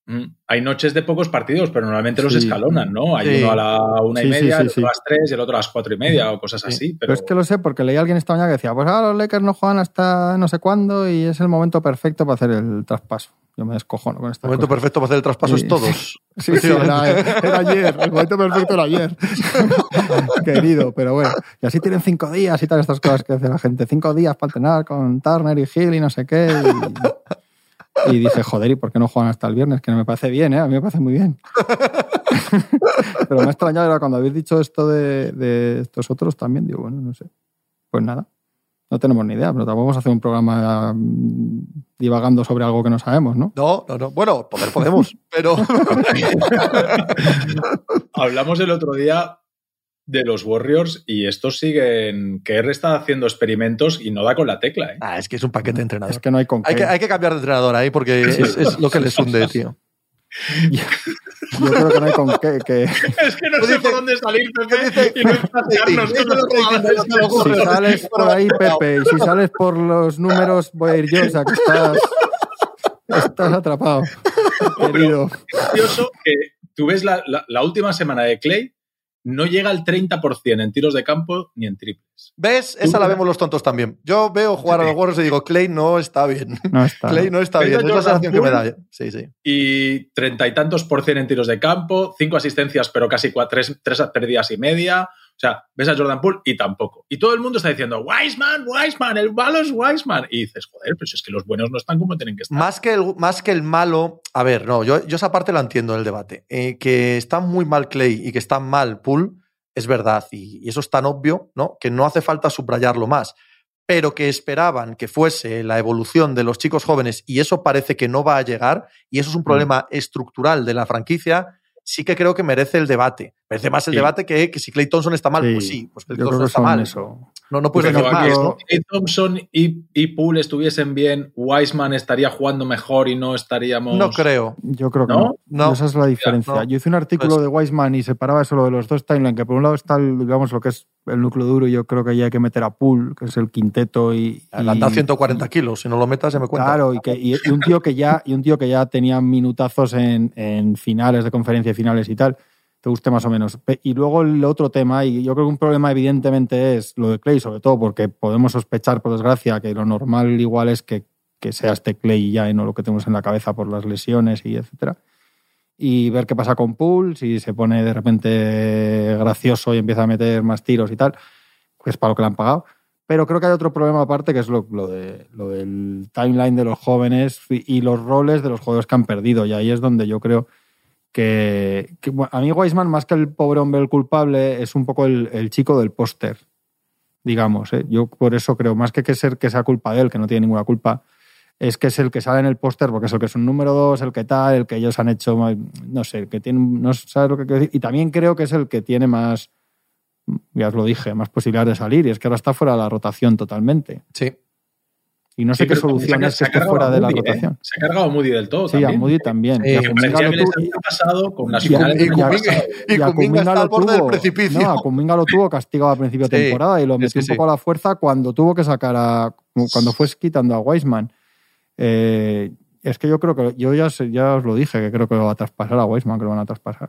Mm, Hay noches de pocos partidos, pero normalmente los Sí. escalonan, ¿no? Hay Sí. uno a la una y Sí, media, sí, el otro sí. a las tres y el otro a las cuatro y media o cosas Sí. así. Pero Pero, es que lo sé porque leí a alguien esta mañana que decía, pues ahora los Lakers no juegan hasta no sé cuándo y es el momento perfecto para hacer el traspaso. Yo me descojono con esta El momento perfecto para hacer el traspaso Sí. es todos. Sí, sí, era, era ayer. El momento perfecto era ayer. Querido, pero bueno. Y así tienen cinco días y tal, estas cosas que hace la gente. Cinco días para entrenar con Turner y Hill y no sé qué. Y, y dije, joder, ¿y por qué no juegan hasta el viernes? Que no me parece bien, ¿eh? A mí me parece muy bien. pero me ha extrañado era cuando habéis dicho esto de, de estos otros también. Digo, bueno, no sé. Pues nada. No tenemos ni idea, pero tampoco vamos a hacer un programa mm, divagando sobre algo que no sabemos, ¿no? No, no, no. Bueno, poder podemos, pero hablamos el otro día de los Warriors y estos siguen. Que R está haciendo experimentos y no da con la tecla, ¿eh? Ah, es que es un paquete de entrenador. Es que no hay con qué. Hay que, hay que cambiar de entrenador ahí porque es, es lo que les hunde, tío. Yo creo que no hay con qué. que- Es que no ¿Qué sé dice- por dónde salir, ¿Qué Pepe, dice? y no con los. Si sales por ahí, Pepe, y si sales por los números, voy a ir yo. O sea, que estás, estás atrapado, querido. Es curioso que tú ves la, la- la última semana de Clay, no llega al 30% en tiros de campo ni en triples. ¿Ves? Esa la vemos los tontos también. Yo veo jugar a los Warriors y digo, Clay no está bien. No está. Clay no está ¿Ves bien. Es la sensación que me da. Sí, sí. Y treinta y tantos por cien en tiros de campo, cinco asistencias, pero casi cua- tres, tres pérdidas y media. O sea, ves a Jordan Poole y tampoco. Y todo el mundo está diciendo, Wiseman, Wiseman, el malo es Wiseman. Y dices, joder, pero si es que los buenos no están como tienen que estar. Más que, el, más que el malo, a ver, no, yo, yo esa parte la entiendo en el debate. Eh, que está muy mal Clay y que está mal Poole, es verdad, y, y eso es tan obvio, ¿no? Que no hace falta subrayarlo más. Pero que esperaban que fuese la evolución de los chicos jóvenes y eso parece que no va a llegar, y eso es un problema estructural de la franquicia, sí que creo que merece el debate. Merece más el Sí. debate que, que si Clay Thompson está mal, Sí, pues sí, pues Clay Yo Thompson está mal. eso. No, no puedes Pero decir más. si Thompson y, y Poole estuviesen bien, Wiseman estaría jugando mejor y no estaríamos. No creo. Yo creo que ¿No? no. No. Esa es la diferencia. no. Yo hice un artículo Pues- de Wiseman y separaba eso lo de los dos timelines, que por un lado está, el, digamos, lo que es el núcleo duro y yo creo que ahí hay que meter a Poole, que es el quinteto y... Le han y- dado 140 kilos, si no lo metas, se me cuenta. Claro, y, que, y, y un tío que ya, y un tío que ya tenía minutazos en, en finales de conferencia y finales y tal, te guste más o menos. Y luego el otro tema, y yo creo que un problema evidentemente es lo de Clay, sobre todo porque podemos sospechar, por desgracia, que lo normal igual es que que sea este Clay ya y no lo que tenemos en la cabeza por las lesiones y etcétera. Y ver qué pasa con Poole, si se pone de repente gracioso y empieza a meter más tiros y tal, que es para lo que le han pagado. Pero creo que hay otro problema aparte, que es lo, lo, de, lo del timeline de los jóvenes y, y los roles de los jugadores que han perdido. Y ahí es donde yo creo que, a mí Weisman, más que el pobre hombre el culpable, es un poco el, el chico del póster, digamos. ¿eh? Yo por eso creo, más que que ser que sea culpa de él, que no tiene ninguna culpa, es que es el que sale en el póster porque es el que es un número dos, el que tal, el que ellos han hecho, no sé, el que tiene, no sabes lo que quiero decir. Y también creo que es el que tiene más, ya os lo dije, más posibilidades de salir. Y es que ahora está fuera de la rotación totalmente. Sí. Y no sé Sí, qué solución se ha- es se que esté fuera a de la Moody, ¿eh? rotación. Se ha cargado a Moody del todo Sí, a. Moody también. Sí, y a Kuminga lo tuvo- pasado con las y finales y pasado. y a Kuminga está lo al borde del tuvo- precipicio. No, a Kuminga lo tuvo castigado a principio de Sí, temporada y lo metió un poco a la fuerza cuando tuvo que sacar a. cuando fue quitando a Weisman. Eh, es que yo creo que. Yo ya, sé- ya os lo dije, que creo que lo va a traspasar a Weisman, que lo van a traspasar.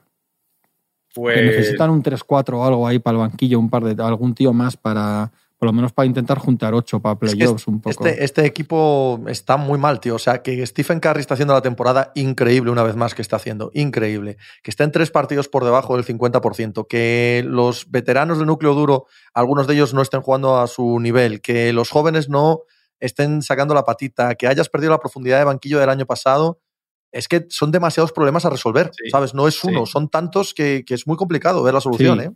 Que Pues, necesitan un 3-4 o algo ahí para el banquillo, un par de. algún tío más para. Por lo menos para intentar juntar 8 para Es que playoffs un poco. Este, este equipo está muy mal, tío. O sea, que Stephen Curry está haciendo la temporada increíble una vez más que está haciendo. Increíble. Que está en tres partidos por debajo del 50%. Que los veteranos del núcleo duro, algunos de ellos no estén jugando a su nivel. Que los jóvenes no estén sacando la patita. Que hayas perdido la profundidad de banquillo del año pasado. Es que son demasiados problemas a resolver, Sí, ¿sabes? No es sí. uno, son tantos que, que es muy complicado ver la solución, Sí. ¿eh?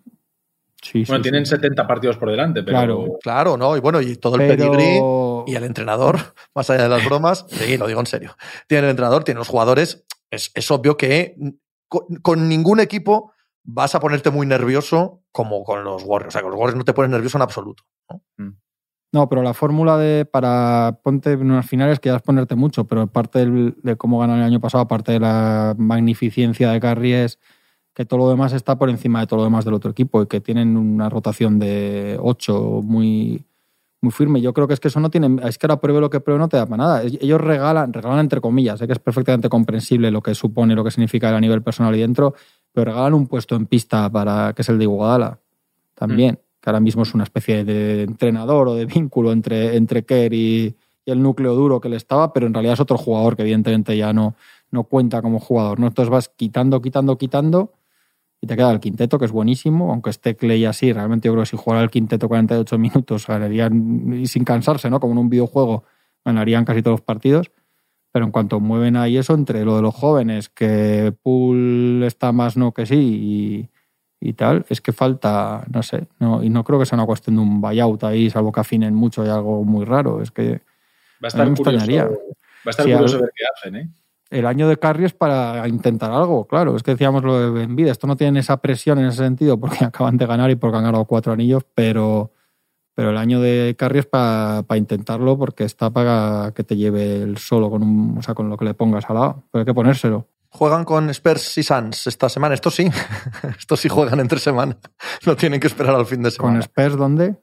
Sí, bueno, sí. tienen 70 partidos por delante, pero Claro. Claro, ¿no? Y bueno, y todo el Pero- pedigrí y el entrenador, más allá de las bromas, sí, lo digo en serio. Tiene el entrenador, tiene los jugadores. Es, es obvio que con, con ningún equipo vas a ponerte muy nervioso como con los Warriors. O sea, con los Warriors no te pones nervioso en absoluto. ¿no? No, pero la fórmula de para ponte en unas finales que ya es ponerte mucho, pero parte del- de cómo ganó el año pasado, aparte de la magnificencia de Curry es que todo lo demás está por encima de todo lo demás del otro equipo y que tienen una rotación de 8 muy, muy firme. Yo creo que es que eso no tiene, es que ahora pruebe lo que pruebe no te da para nada. Ellos regalan, regalan entre comillas, sé que es perfectamente comprensible lo que supone, lo que significa a nivel personal y dentro, pero regalan un puesto en pista para que es el de Iguodala también, que ahora mismo es una especie de entrenador o de vínculo entre, entre Kerr y, y el núcleo duro que le estaba, pero en realidad es otro jugador que evidentemente ya no, no cuenta como jugador. ¿no? Entonces vas quitando, quitando, quitando y te queda el quinteto, que es buenísimo, aunque esté Clay así, realmente yo creo que si jugara el quinteto 48 minutos ganarían, y sin cansarse, ¿no? como en un videojuego, ganarían casi todos los partidos. Pero en cuanto mueven ahí eso, entre lo de los jóvenes, que Pool está más no que sí y, y tal, es que falta, no sé, no, y no creo que sea una cuestión de un buyout ahí, salvo que afinen mucho y algo muy raro. Es que va a estar a mí me curioso, va a estar Sí, curioso ver qué hacen, ¿eh? El año de Curry es para intentar algo, claro. Es que decíamos lo de Embiid, esto no tiene esa presión en ese sentido porque acaban de ganar y porque han ganado cuatro anillos, pero, pero el año de Curry es para intentarlo porque está para que te lleve el solo con un, o sea, con lo que le pongas al lado. Pero hay que ponérselo. Juegan con Spurs y Suns esta semana. Esto sí. Esto sí juegan entre semana. No tienen que esperar al fin de Con semana. Spurs, ¿dónde?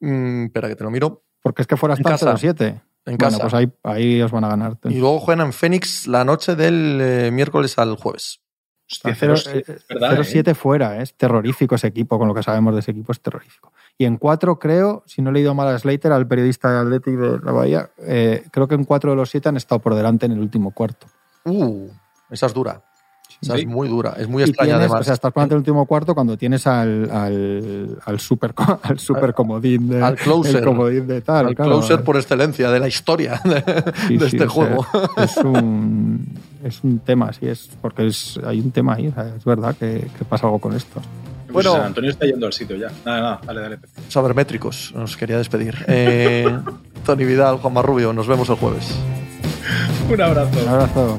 Mm, espera que te lo miro. Porque es que fuera hasta casa. 7. En Bueno, casa. pues ahí, ahí os van a ganar. Y luego juegan en Phoenix la noche del eh, miércoles al jueves. Hostia, Cero- 0-7, eh, es verdad, ¿eh? 0-7 fuera, ¿eh? es terrorífico ese equipo, con lo que sabemos de ese equipo es terrorífico. Y en 4 creo, si no he leído mal a Slater, al periodista de Athletic de la Bahía, eh, creo que en 4 de los 7 han estado por delante en el último cuarto. Uh, esa es dura. Sí. es muy dura. Es muy extraña tienes, además. O sea, estás el último cuarto cuando tienes al, al, al super, al super comodín de, al closer. el comodín de tal. Al claro. closer por excelencia de la historia de, Sí, de sí, este o sea, juego. es, un, es un tema, sí, es porque es, hay un tema ahí, o sea, es verdad que, que pasa algo con esto. Pues Bueno. Antonio está yendo al sitio ya. Nada, nada, dale, dale. Pepe. Sabermétricos, nos quería despedir. Eh, Tony Vidal, Juan Marrubio, nos vemos el jueves. Un abrazo. Un abrazo.